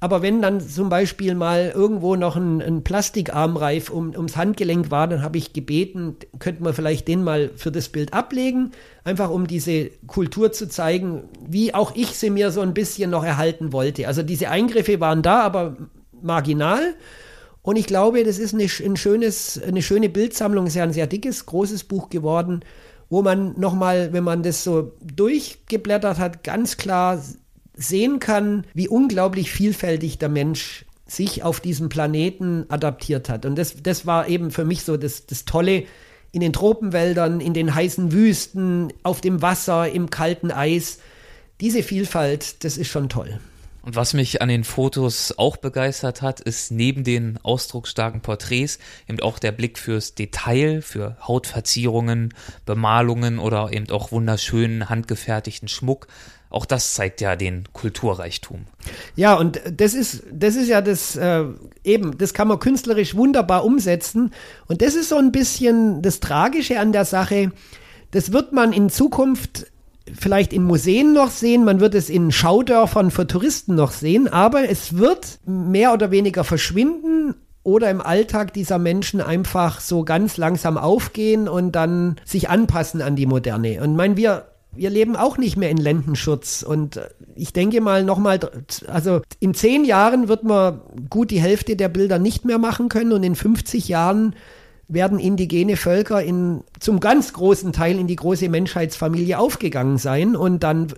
Aber wenn dann zum Beispiel mal irgendwo noch ein, ein Plastikarmreif um, ums Handgelenk war, dann habe ich gebeten, könnte man vielleicht den mal für das Bild ablegen, einfach um diese Kultur zu zeigen, wie auch ich sie mir so ein bisschen noch erhalten wollte. Also diese Eingriffe waren da, aber marginal. Und ich glaube, das ist eine, ein schönes, eine schöne Bildsammlung, ist ja ein sehr dickes, großes Buch geworden, wo man nochmal, wenn man das so durchgeblättert hat, ganz klar sehen kann, wie unglaublich vielfältig der Mensch sich auf diesem Planeten adaptiert hat. Und das, das war eben für mich so das, das Tolle in den Tropenwäldern, in den heißen Wüsten, auf dem Wasser, im kalten Eis. Diese Vielfalt, das ist schon toll. Und was mich an den Fotos auch begeistert hat, ist neben den ausdrucksstarken Porträts eben auch der Blick fürs Detail, für Hautverzierungen, Bemalungen oder eben auch wunderschönen handgefertigten Schmuck. Auch das zeigt ja den Kulturreichtum. Ja, und das ist, das ist ja das, äh, eben, das kann man künstlerisch wunderbar umsetzen. Und das ist so ein bisschen das Tragische an der Sache. Das wird man in Zukunft vielleicht in Museen noch sehen, man wird es in Schaudörfern für Touristen noch sehen, aber es wird mehr oder weniger verschwinden oder im Alltag dieser Menschen einfach so ganz langsam aufgehen und dann sich anpassen an die Moderne. Und mein, wir wir leben auch nicht mehr in Ländenschutz. Und ich denke mal nochmal, also in zehn Jahren wird man gut die Hälfte der Bilder nicht mehr machen können und in 50 Jahren werden indigene Völker in, zum ganz großen Teil in die große Menschheitsfamilie aufgegangen sein und dann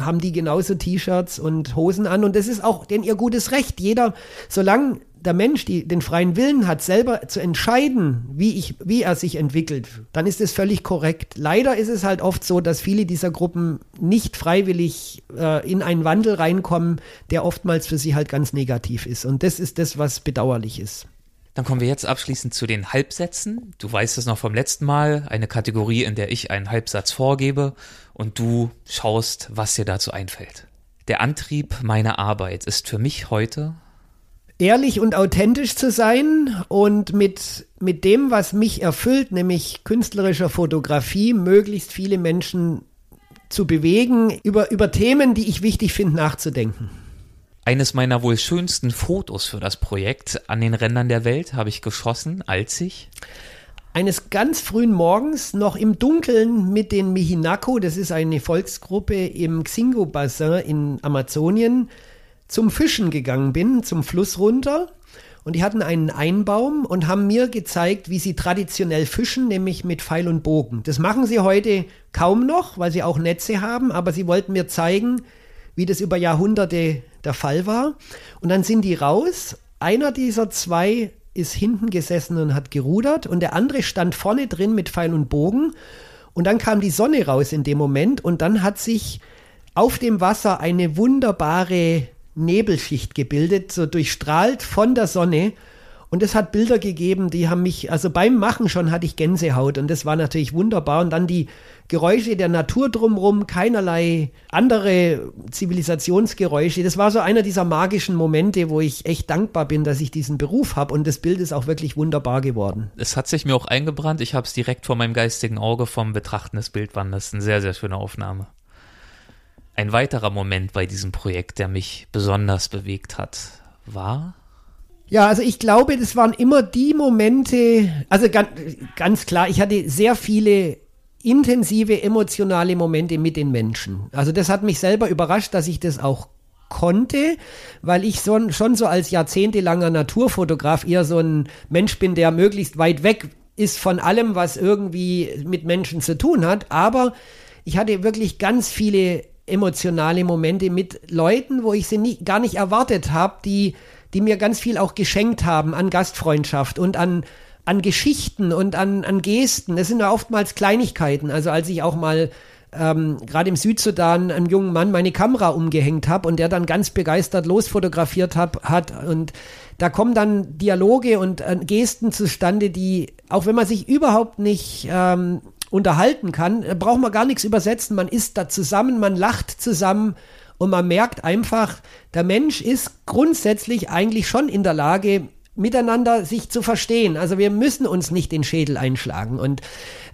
haben die genauso T-Shirts und Hosen an und das ist auch denn ihr gutes Recht. Jeder, solange der Mensch die, den freien Willen hat, selber zu entscheiden, wie, ich, wie er sich entwickelt, dann ist es völlig korrekt. Leider ist es halt oft so, dass viele dieser Gruppen nicht freiwillig äh, in einen Wandel reinkommen, der oftmals für sie halt ganz negativ ist. Und das ist das, was bedauerlich ist. Dann kommen wir jetzt abschließend zu den Halbsätzen. Du weißt es noch vom letzten Mal, eine Kategorie, in der ich einen Halbsatz vorgebe und du schaust, was dir dazu einfällt. Der Antrieb meiner Arbeit ist für mich heute ehrlich und authentisch zu sein und mit, mit dem, was mich erfüllt, nämlich künstlerischer Fotografie, möglichst viele Menschen zu bewegen, über, über Themen, die ich wichtig finde, nachzudenken. Eines meiner wohl schönsten Fotos für das Projekt an den Rändern der Welt habe ich geschossen, als ich eines ganz frühen Morgens noch im Dunkeln mit den Mihinako, das ist eine Volksgruppe im Xingu-Bassin in Amazonien, zum Fischen gegangen bin, zum Fluss runter. Und die hatten einen Einbaum und haben mir gezeigt, wie sie traditionell fischen, nämlich mit Pfeil und Bogen. Das machen sie heute kaum noch, weil sie auch Netze haben, aber sie wollten mir zeigen, wie das über Jahrhunderte der Fall war. Und dann sind die raus. Einer dieser zwei ist hinten gesessen und hat gerudert und der andere stand vorne drin mit Pfeil und Bogen. Und dann kam die Sonne raus in dem Moment und dann hat sich auf dem Wasser eine wunderbare Nebelschicht gebildet, so durchstrahlt von der Sonne. Und es hat Bilder gegeben, die haben mich, also beim Machen schon hatte ich Gänsehaut und das war natürlich wunderbar. Und dann die Geräusche der Natur drumherum, keinerlei andere Zivilisationsgeräusche. Das war so einer dieser magischen Momente, wo ich echt dankbar bin, dass ich diesen Beruf habe und das Bild ist auch wirklich wunderbar geworden. Es hat sich mir auch eingebrannt. Ich habe es direkt vor meinem geistigen Auge vom Betrachten des Bildwandes. Eine sehr, sehr schöne Aufnahme. Ein weiterer Moment bei diesem Projekt, der mich besonders bewegt hat, war ja, also ich glaube, das waren immer die Momente, also ganz, ganz klar, ich hatte sehr viele intensive emotionale Momente mit den Menschen. Also das hat mich selber überrascht, dass ich das auch konnte, weil ich so, schon so als jahrzehntelanger Naturfotograf eher so ein Mensch bin, der möglichst weit weg ist von allem, was irgendwie mit Menschen zu tun hat. Aber ich hatte wirklich ganz viele emotionale Momente mit Leuten, wo ich sie nie, gar nicht erwartet habe, die die mir ganz viel auch geschenkt haben an Gastfreundschaft und an, an Geschichten und an, an Gesten. Das sind ja oftmals Kleinigkeiten. Also als ich auch mal ähm, gerade im Südsudan einem jungen Mann meine Kamera umgehängt habe und der dann ganz begeistert losfotografiert hab, hat und da kommen dann Dialoge und äh, Gesten zustande, die, auch wenn man sich überhaupt nicht ähm, unterhalten kann, äh, braucht man gar nichts übersetzen. Man ist da zusammen, man lacht zusammen und man merkt einfach, der Mensch ist grundsätzlich eigentlich schon in der Lage, miteinander sich zu verstehen. Also wir müssen uns nicht den Schädel einschlagen. Und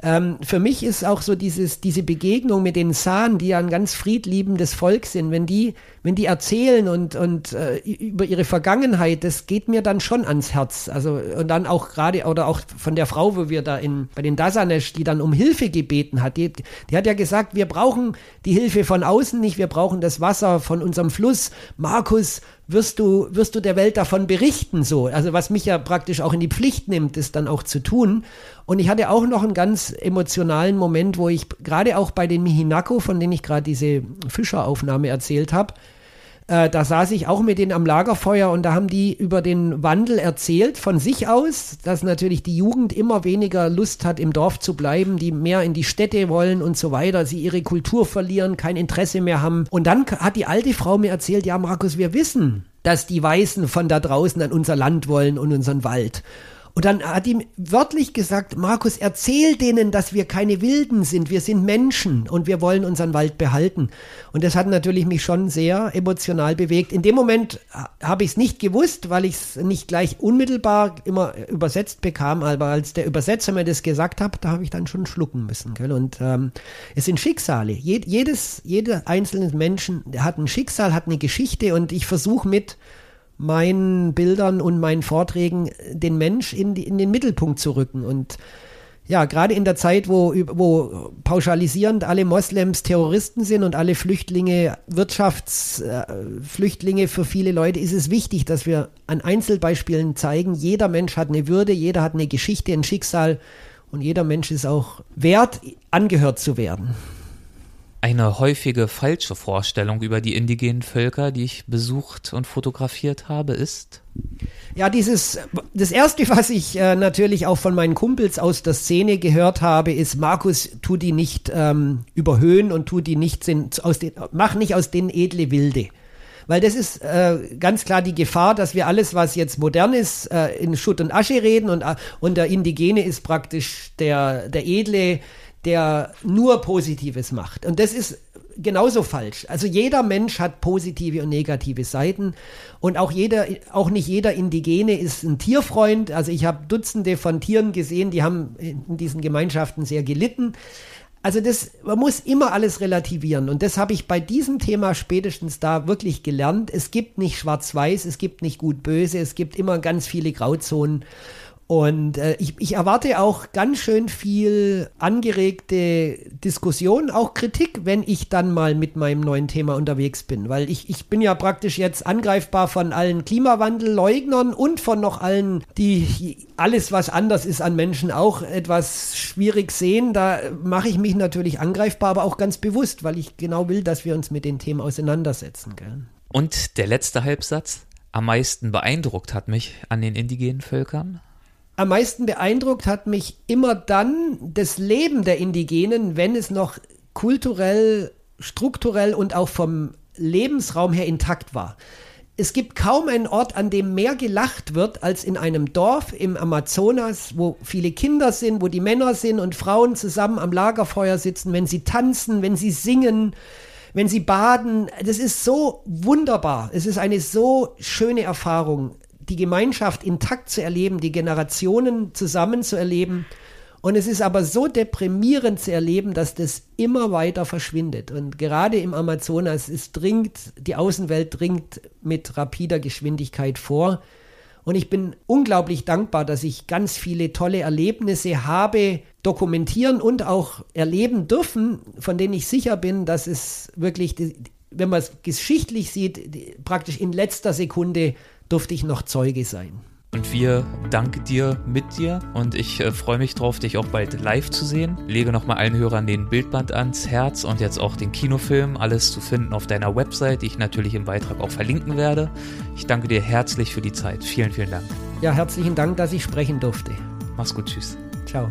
ähm, für mich ist auch so dieses, diese Begegnung mit den Sahnen, die ja ein ganz friedliebendes Volk sind, wenn die, wenn die erzählen und, und äh, über ihre Vergangenheit, das geht mir dann schon ans Herz. Also und dann auch gerade oder auch von der Frau, wo wir da in bei den Dasanesh, die dann um Hilfe gebeten hat, die, die hat ja gesagt, wir brauchen die Hilfe von außen nicht, wir brauchen das Wasser von unserem Fluss. Markus, wirst du, wirst du der Welt davon berichten, so. Also was mich ja praktisch auch in die Pflicht nimmt, ist dann auch zu tun. Und ich hatte auch noch einen ganz emotionalen Moment, wo ich gerade auch bei den Mihinako, von denen ich gerade diese Fischeraufnahme erzählt habe, Äh, da saß ich auch mit denen am Lagerfeuer und da haben die über den Wandel erzählt von sich aus, dass natürlich die Jugend immer weniger Lust hat, im Dorf zu bleiben, die mehr in die Städte wollen und so weiter, sie ihre Kultur verlieren, kein Interesse mehr haben. Und dann hat die alte Frau mir erzählt, ja Markus, wir wissen, dass die Weißen von da draußen an unser Land wollen und unseren Wald. Und dann hat ihm wörtlich gesagt, Markus, erzähl denen, dass wir keine Wilden sind, wir sind Menschen und wir wollen unseren Wald behalten. Und das hat natürlich mich schon sehr emotional bewegt. In dem Moment habe ich es nicht gewusst, weil ich es nicht gleich unmittelbar immer übersetzt bekam, aber als der Übersetzer mir das gesagt hat, da habe ich dann schon schlucken müssen. Gell? Und ähm, es sind Schicksale. Jed jedes, jeder einzelne Menschen hat ein Schicksal, hat eine Geschichte und ich versuche mit meinen Bildern und meinen Vorträgen den Mensch in, die, in den Mittelpunkt zu rücken. Und ja, gerade in der Zeit, wo, wo pauschalisierend alle Moslems Terroristen sind und alle Flüchtlinge Wirtschaftsflüchtlinge äh, für viele Leute, ist es wichtig, dass wir an Einzelbeispielen zeigen, jeder Mensch hat eine Würde, jeder hat eine Geschichte, ein Schicksal und jeder Mensch ist auch wert, angehört zu werden. Eine häufige falsche Vorstellung über die indigenen Völker, die ich besucht und fotografiert habe, ist? Ja, dieses, das erste, was ich äh, natürlich auch von meinen Kumpels aus der Szene gehört habe, ist, Markus, tu die nicht ähm, überhöhen und tu die nicht, sind, aus den, mach nicht aus denen edle Wilde. Weil das ist äh, ganz klar die Gefahr, dass wir alles, was jetzt modern ist, äh, in Schutt und Asche reden und, äh, und der Indigene ist praktisch der, der edle, der nur Positives macht. Und das ist genauso falsch. Also jeder Mensch hat positive und negative Seiten und auch jeder, auch nicht jeder Indigene ist ein Tierfreund. Also ich habe Dutzende von Tieren gesehen, die haben in diesen Gemeinschaften sehr gelitten. Also das, man muss immer alles relativieren und das habe ich bei diesem Thema spätestens da wirklich gelernt. Es gibt nicht schwarz-weiß, es gibt nicht gut-böse, es gibt immer ganz viele Grauzonen und äh, ich, ich erwarte auch ganz schön viel angeregte Diskussion, auch Kritik, wenn ich dann mal mit meinem neuen Thema unterwegs bin. Weil ich, ich bin ja praktisch jetzt angreifbar von allen Klimawandelleugnern und von noch allen, die alles, was anders ist an Menschen, auch etwas schwierig sehen. Da mache ich mich natürlich angreifbar, aber auch ganz bewusst, weil ich genau will, dass wir uns mit den Themen auseinandersetzen. Gell? Und der letzte Halbsatz. Am meisten beeindruckt hat mich an den indigenen Völkern am meisten beeindruckt hat mich immer dann das Leben der Indigenen, wenn es noch kulturell, strukturell und auch vom Lebensraum her intakt war. Es gibt kaum einen Ort, an dem mehr gelacht wird als in einem Dorf im Amazonas, wo viele Kinder sind, wo die Männer sind und Frauen zusammen am Lagerfeuer sitzen, wenn sie tanzen, wenn sie singen, wenn sie baden. Das ist so wunderbar. Es ist eine so schöne Erfahrung die Gemeinschaft intakt zu erleben, die Generationen zusammen zu erleben. Und es ist aber so deprimierend zu erleben, dass das immer weiter verschwindet. Und gerade im Amazonas ist dringt, die Außenwelt dringt mit rapider Geschwindigkeit vor. Und ich bin unglaublich dankbar, dass ich ganz viele tolle Erlebnisse habe dokumentieren und auch erleben dürfen, von denen ich sicher bin, dass es wirklich, wenn man es geschichtlich sieht, praktisch in letzter Sekunde durfte ich noch Zeuge sein. Und wir danken dir mit dir und ich äh, freue mich drauf, dich auch bald live zu sehen. Lege nochmal allen Hörern den Bildband ans Herz und jetzt auch den Kinofilm. Alles zu finden auf deiner Website, die ich natürlich im Beitrag auch verlinken werde. Ich danke dir herzlich für die Zeit. Vielen, vielen Dank. Ja, herzlichen Dank, dass ich sprechen durfte. Mach's gut, tschüss. Ciao.